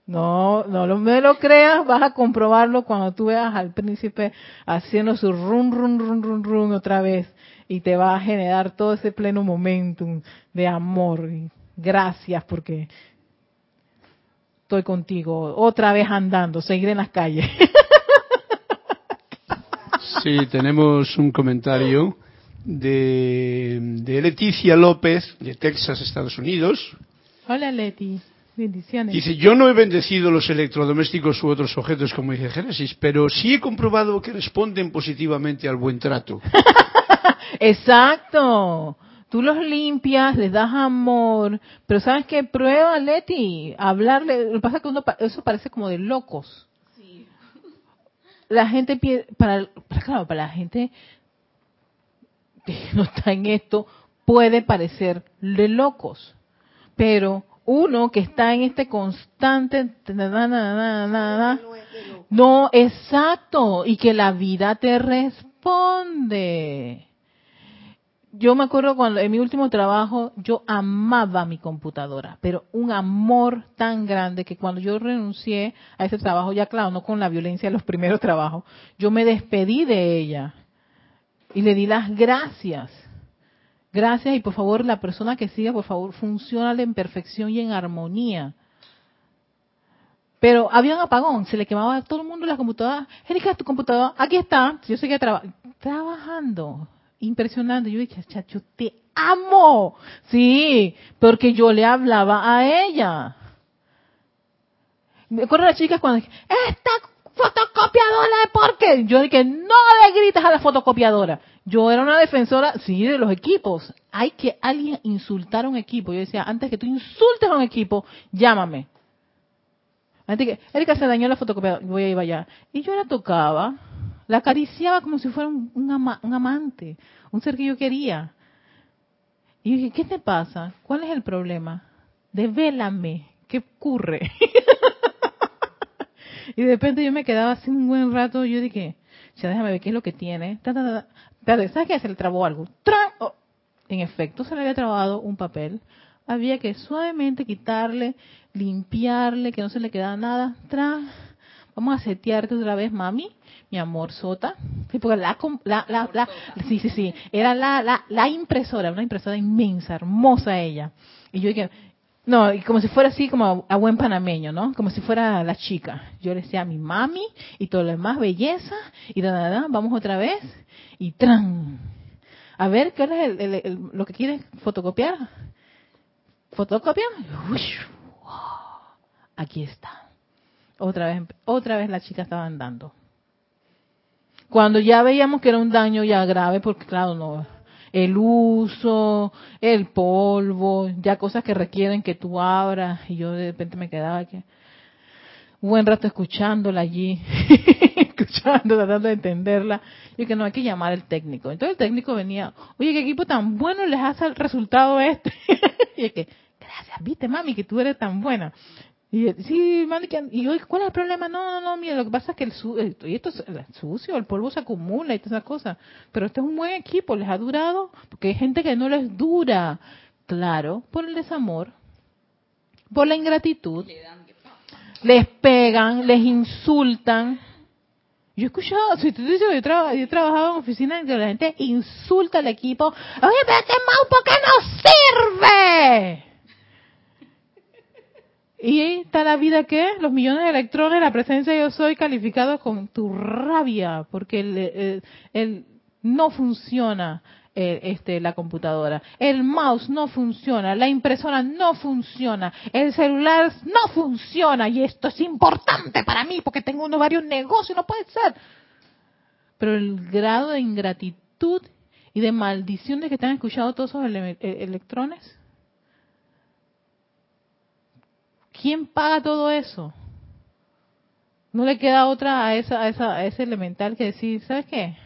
no, no lo, me lo creas, vas a comprobarlo cuando tú veas al príncipe haciendo su run, run, run, run, run otra vez y te va a generar todo ese pleno momentum de amor. Gracias porque estoy contigo, otra vez andando, seguir en las calles. Sí, tenemos un comentario de, de Leticia López, de Texas, Estados Unidos. Hola Leti, bendiciones. Dice, yo no he bendecido los electrodomésticos u otros objetos como dice Génesis, pero sí he comprobado que responden positivamente al buen trato. Exacto. Tú los limpias, les das amor, pero ¿sabes qué? Prueba, Leti, hablarle. Lo que pasa es que uno, pa- eso parece como de locos. La gente, pie- para, para- claro, para la gente que no está en esto, puede parecer de locos. Pero uno que está en este constante, na, na, na, no, exacto, y que la vida te responde. Yo me acuerdo cuando en mi último trabajo yo amaba mi computadora, pero un amor tan grande que cuando yo renuncié a ese trabajo, ya claro, no con la violencia de los primeros trabajos, yo me despedí de ella y le di las gracias. Gracias y por favor la persona que siga, por favor, funciona en perfección y en armonía. Pero había un apagón, se le quemaba a todo el mundo la computadora. Erika, tu computadora, aquí está. Yo seguía traba- trabajando. Impresionante. Yo dije, chacho, te amo. Sí, porque yo le hablaba a ella. Me acuerdo de las chicas cuando dije, esta fotocopiadora de por qué. Yo dije, no le gritas a la fotocopiadora. Yo era una defensora, sí, de los equipos. Hay que alguien insultar a un equipo. Yo decía, antes que tú insultes a un equipo, llámame. Antes que, Erika se dañó la fotocopiadora, voy a ir allá. Y yo la tocaba, la acariciaba como si fuera un, un amante, un ser que yo quería. Y yo dije, ¿qué te pasa? ¿Cuál es el problema? Devélame, ¿qué ocurre? y de repente yo me quedaba así un buen rato, yo dije, ya déjame ver qué es lo que tiene. Ta, ta, ta, ¿sabes qué? Se le trabó algo. Oh, En efecto, se le había trabado un papel. Había que suavemente quitarle, limpiarle, que no se le quedara nada. ¡Tran! Vamos a setearte otra vez, mami, mi amor sota. Sí, porque la, la, la, la- sí, sí, sí, era la, la, la impresora, una impresora inmensa, hermosa ella. Y yo dije, no, y como si fuera así, como a, buen panameño, ¿no? Como si fuera la chica. Yo le decía a mi mami y todo lo demás, belleza, y da, da, vamos otra vez, y tran. A ver, ¿qué es lo que quieres fotocopiar? Ush, wow. Aquí está. Otra vez, otra vez la chica estaba andando. Cuando ya veíamos que era un daño ya grave, porque claro, no, el uso, el polvo, ya cosas que requieren que tú abras, y yo de repente me quedaba que buen rato escuchándola allí, escuchando, tratando de entenderla, y que no hay que llamar al técnico. Entonces el técnico venía, oye, qué equipo tan bueno les hace el resultado este. y es que, gracias, viste mami, que tú eres tan buena. Y él, sí, y yo, ¿cuál es el problema? No, no, no, mira, lo que pasa es que el, su- el- y esto es el sucio, el polvo se acumula y todas esas cosas. Pero este es un buen equipo, les ha durado, porque hay gente que no les dura. Claro, por el desamor, por la ingratitud, les pegan, les insultan. Yo he escuchado, si te digo, yo, traba- yo he trabajado en oficinas en que la gente insulta al equipo. Oye, pero este mouse, ¿por qué no sirve? Y está la vida que los millones de electrones, la presencia de yo soy calificados con tu rabia, porque el, el- el- no funciona eh, este, la computadora, el mouse no funciona, la impresora no funciona, el celular no funciona, y esto es importante para mí porque tengo unos varios negocios, no puede ser. Pero el grado de ingratitud y de maldición de que te han escuchado todos esos eh, electrones, ¿quién paga todo eso? No le queda otra a, esa, a, esa, a ese elemental que decir, ¿sabes qué?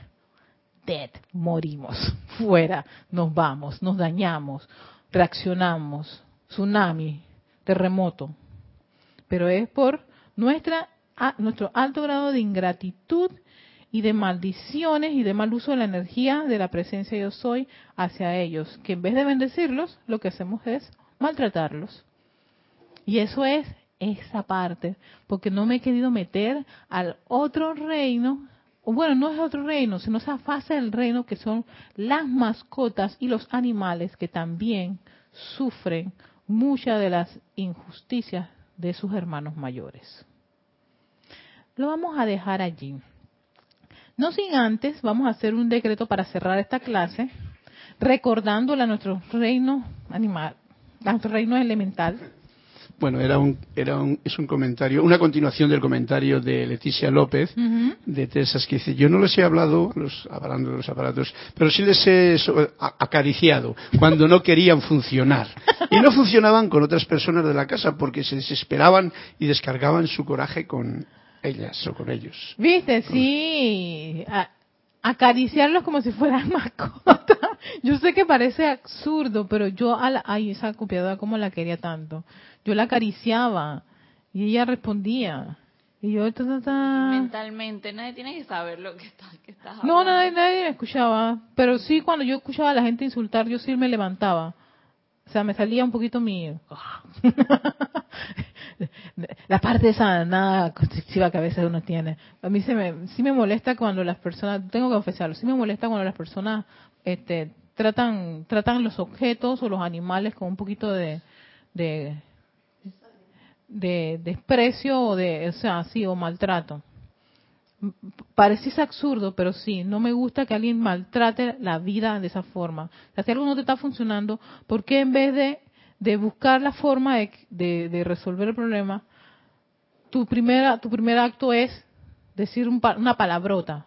Dead, morimos, fuera, nos vamos, nos dañamos, reaccionamos, tsunami, terremoto. Pero es por nuestra, nuestro alto grado de ingratitud y de maldiciones y de mal uso de la energía de la presencia yo soy hacia ellos, que en vez de bendecirlos, lo que hacemos es maltratarlos. Y eso es esa parte, porque no me he querido meter al otro reino, o bueno, no es otro reino, sino esa fase del reino que son las mascotas y los animales que también sufren muchas de las injusticias de sus hermanos mayores. Lo vamos a dejar allí. No sin antes, vamos a hacer un decreto para cerrar esta clase, recordándole a nuestro reino animal, a nuestro reino elemental, Bueno, era un, era un, es un comentario, una continuación del comentario de Leticia López, de Tesas, que dice, yo no les he hablado, los, hablando de los aparatos, pero sí les he acariciado cuando no querían funcionar. Y no funcionaban con otras personas de la casa porque se desesperaban y descargaban su coraje con ellas o con ellos. Viste, sí. Acariciarlos como si fueran mascotas. Yo sé que parece absurdo, pero yo a la, ay, esa copiadora como la quería tanto. Yo la acariciaba y ella respondía. Y yo, ta, ta, ta. Mentalmente, nadie tiene que saber lo que estás, que estás No, nadie, nadie me escuchaba. Pero sí, cuando yo escuchaba a la gente insultar, yo sí me levantaba. O sea, me salía un poquito mi... La parte esa nada constructiva que a veces uno tiene. A mí se me, sí me molesta cuando las personas, tengo que confesarlo, sí me molesta cuando las personas este, tratan, tratan los objetos o los animales con un poquito de, de, de desprecio o de, o sea, sí, o maltrato. Parece absurdo, pero sí, no me gusta que alguien maltrate la vida de esa forma. O sea, si algo no te está funcionando, ¿por qué en vez de, de buscar la forma de, de- resolver el problema, tu, primera, tu primer acto es decir un una palabrota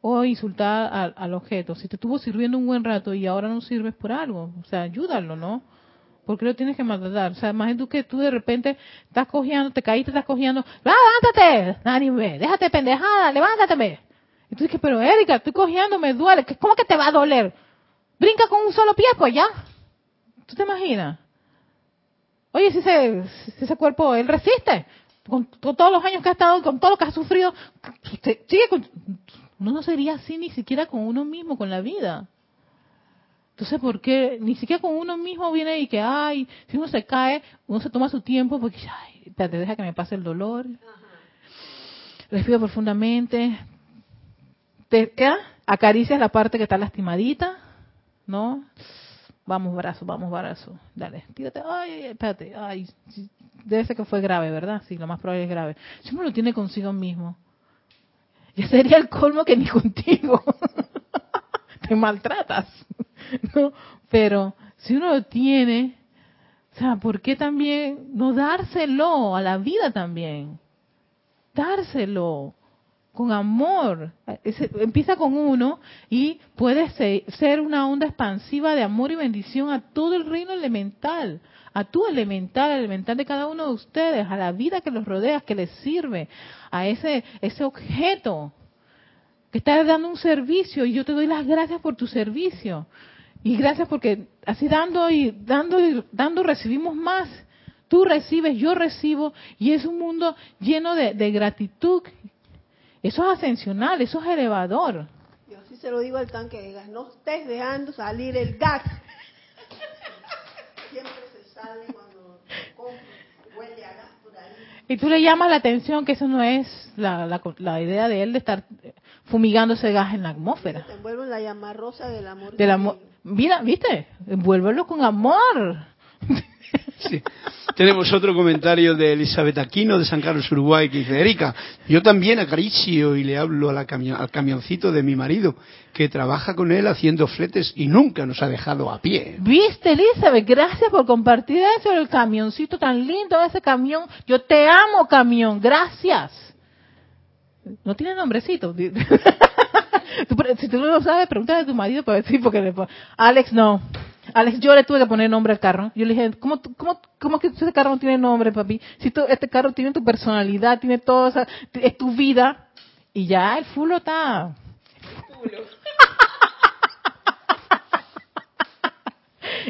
o insultar al, objeto? Si te estuvo sirviendo un buen rato y ahora no sirves por algo, o sea, ayúdalo, ¿no? ¿Por qué lo tienes que maltratar? O sea, imagínate tú que tú de repente estás cogiendo, te caíste, estás cogiendo, levántate, anime, déjate pendejada, levántate. Y tú dices, pero Erika, estoy cogiendo, me duele, ¿Qué- ¿cómo que te va a doler? Brinca con un solo pie, pues ya. ¿Tú te imaginas? Oye, si ese, si ese cuerpo, él resiste, con, con todos los años que ha estado, con todo lo que ha sufrido, usted sigue con... Uno no sería así ni siquiera con uno mismo, con la vida. Entonces, ¿por qué? Ni siquiera con uno mismo viene y que, ay, si uno se cae, uno se toma su tiempo porque, ay, te deja que me pase el dolor. Respira profundamente. Te ¿ya? acaricias la parte que está lastimadita, ¿no? Vamos, brazo, vamos, brazo. Dale, tírate. Ay, espérate. Ay, debe ser que fue grave, ¿verdad? Sí, lo más probable es grave. Si uno lo tiene consigo mismo, ya sería el colmo que ni contigo te maltratas. ¿no? Pero si uno lo tiene, o sea, ¿por qué también no dárselo a la vida también? Dárselo con amor. Empieza con uno y puede se- ser una onda expansiva de amor y bendición a todo el reino elemental, a tu elemental, al elemental de cada uno de ustedes, a la vida que los rodea, que les sirve, a ese, ese objeto que está dando un servicio y yo te doy las gracias por tu servicio. Y gracias porque así dando y dando y dando recibimos más. Tú recibes, yo recibo y es un mundo lleno de gratitud. Eso es ascensional, eso es elevador. Yo sí se lo digo al tanque de gas, no estés dejando salir el gas. Siempre se sale cuando compro, huele a gas por ahí. Y tú le llamas la atención que eso no es la, la, la idea de él de estar fumigando ese gas en la atmósfera. Te envuelvo en la llama rosa del amor. Del amor. Mira, ¿viste? Envuélvelo con amor. Sí. Tenemos otro comentario de Elizabeth Aquino de San Carlos, Uruguay, que dice, Erika, yo también acaricio y le hablo al camioncito de mi marido, que trabaja con él haciendo fletes y nunca nos ha dejado a pie. ¿Viste, Elizabeth? Gracias por compartir eso, el camioncito tan lindo, ese camión. Yo te amo, camión. Gracias. No tiene nombrecito. Si tú no lo sabes, pregúntale a tu marido para decir, porque le Alex no. Alex, yo le tuve que poner nombre al carro. Yo le dije, ¿cómo, cómo, cómo que ese carro no tiene nombre, papi? Si tú- este carro tiene tu personalidad, tiene todo, esa, es tu vida. Y ya el fulo está...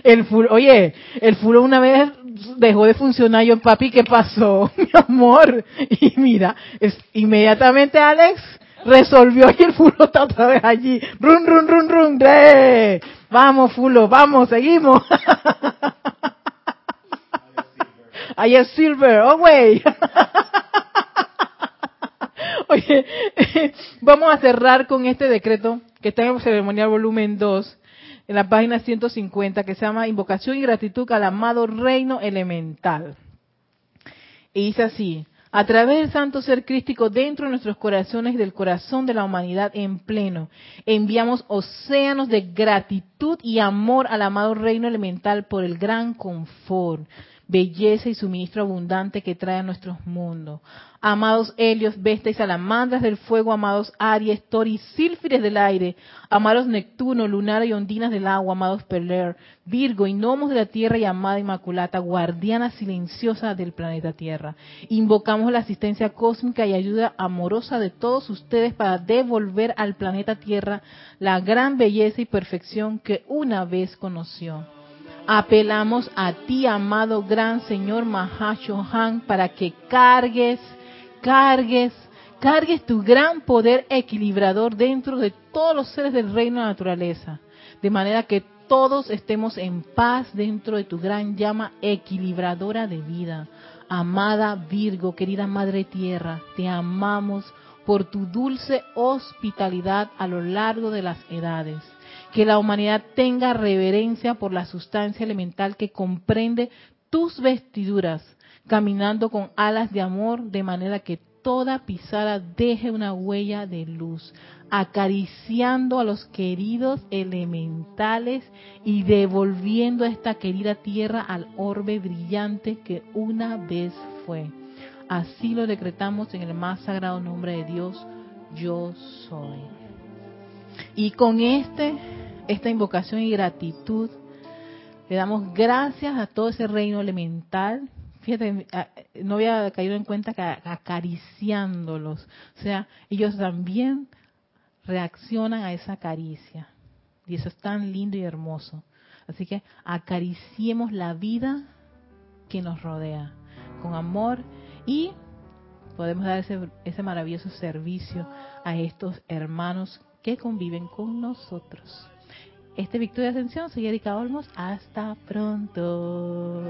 El fulo, oye, el fulo una vez dejó de funcionar. Yo, papi, ¿qué pasó, mi amor? Y mira, es, inmediatamente Alex resolvió y el fulo está otra vez allí. Run, run, run, run. ¡re! Vamos, fulo, vamos, seguimos. Ahí es Silver, oh wey. Oye, vamos a cerrar con este decreto que está en el ceremonial volumen 2, en la página 150, que se llama Invocación y gratitud al amado reino elemental. Y dice así, a través del santo ser crístico dentro de nuestros corazones y del corazón de la humanidad en pleno, enviamos océanos de gratitud y amor al amado reino elemental por el gran confort, belleza y suministro abundante que trae a nuestros mundos. Amados Helios, Vesta y Salamandras del fuego, amados Aries, Tori, Sílfires del aire, amados Neptuno, Lunar y Ondinas del agua, amados Peler, Virgo y Gnomos de la tierra y amada Inmaculata, guardiana silenciosa del planeta Tierra. Invocamos la asistencia cósmica y ayuda amorosa de todos ustedes para devolver al planeta Tierra la gran belleza y perfección que una vez conoció. Apelamos a ti, amado gran Señor Mahashohan, para que cargues, cargues, cargues tu gran poder equilibrador dentro de todos los seres del reino de la naturaleza, de manera que todos estemos en paz dentro de tu gran llama equilibradora de vida. Amada Virgo, querida Madre Tierra, te amamos por tu dulce hospitalidad a lo largo de las edades que la humanidad tenga reverencia por la sustancia elemental que comprende tus vestiduras, caminando con alas de amor, de manera que toda pisada deje una huella de luz, acariciando a los queridos elementales y devolviendo a esta querida tierra al orbe brillante que una vez fue. Así lo decretamos en el más sagrado nombre de Dios, yo soy. Y con este esta invocación y gratitud. Le damos gracias a todo ese reino elemental. Fíjate, no había caído en cuenta que acariciándolos. O sea, ellos también reaccionan a esa caricia. Y eso es tan lindo y hermoso. Así que acariciemos la vida que nos rodea con amor y podemos dar ese, ese maravilloso servicio a estos hermanos que conviven con nosotros. Este Victoria Ascensión, soy Erika Olmos. Hasta pronto.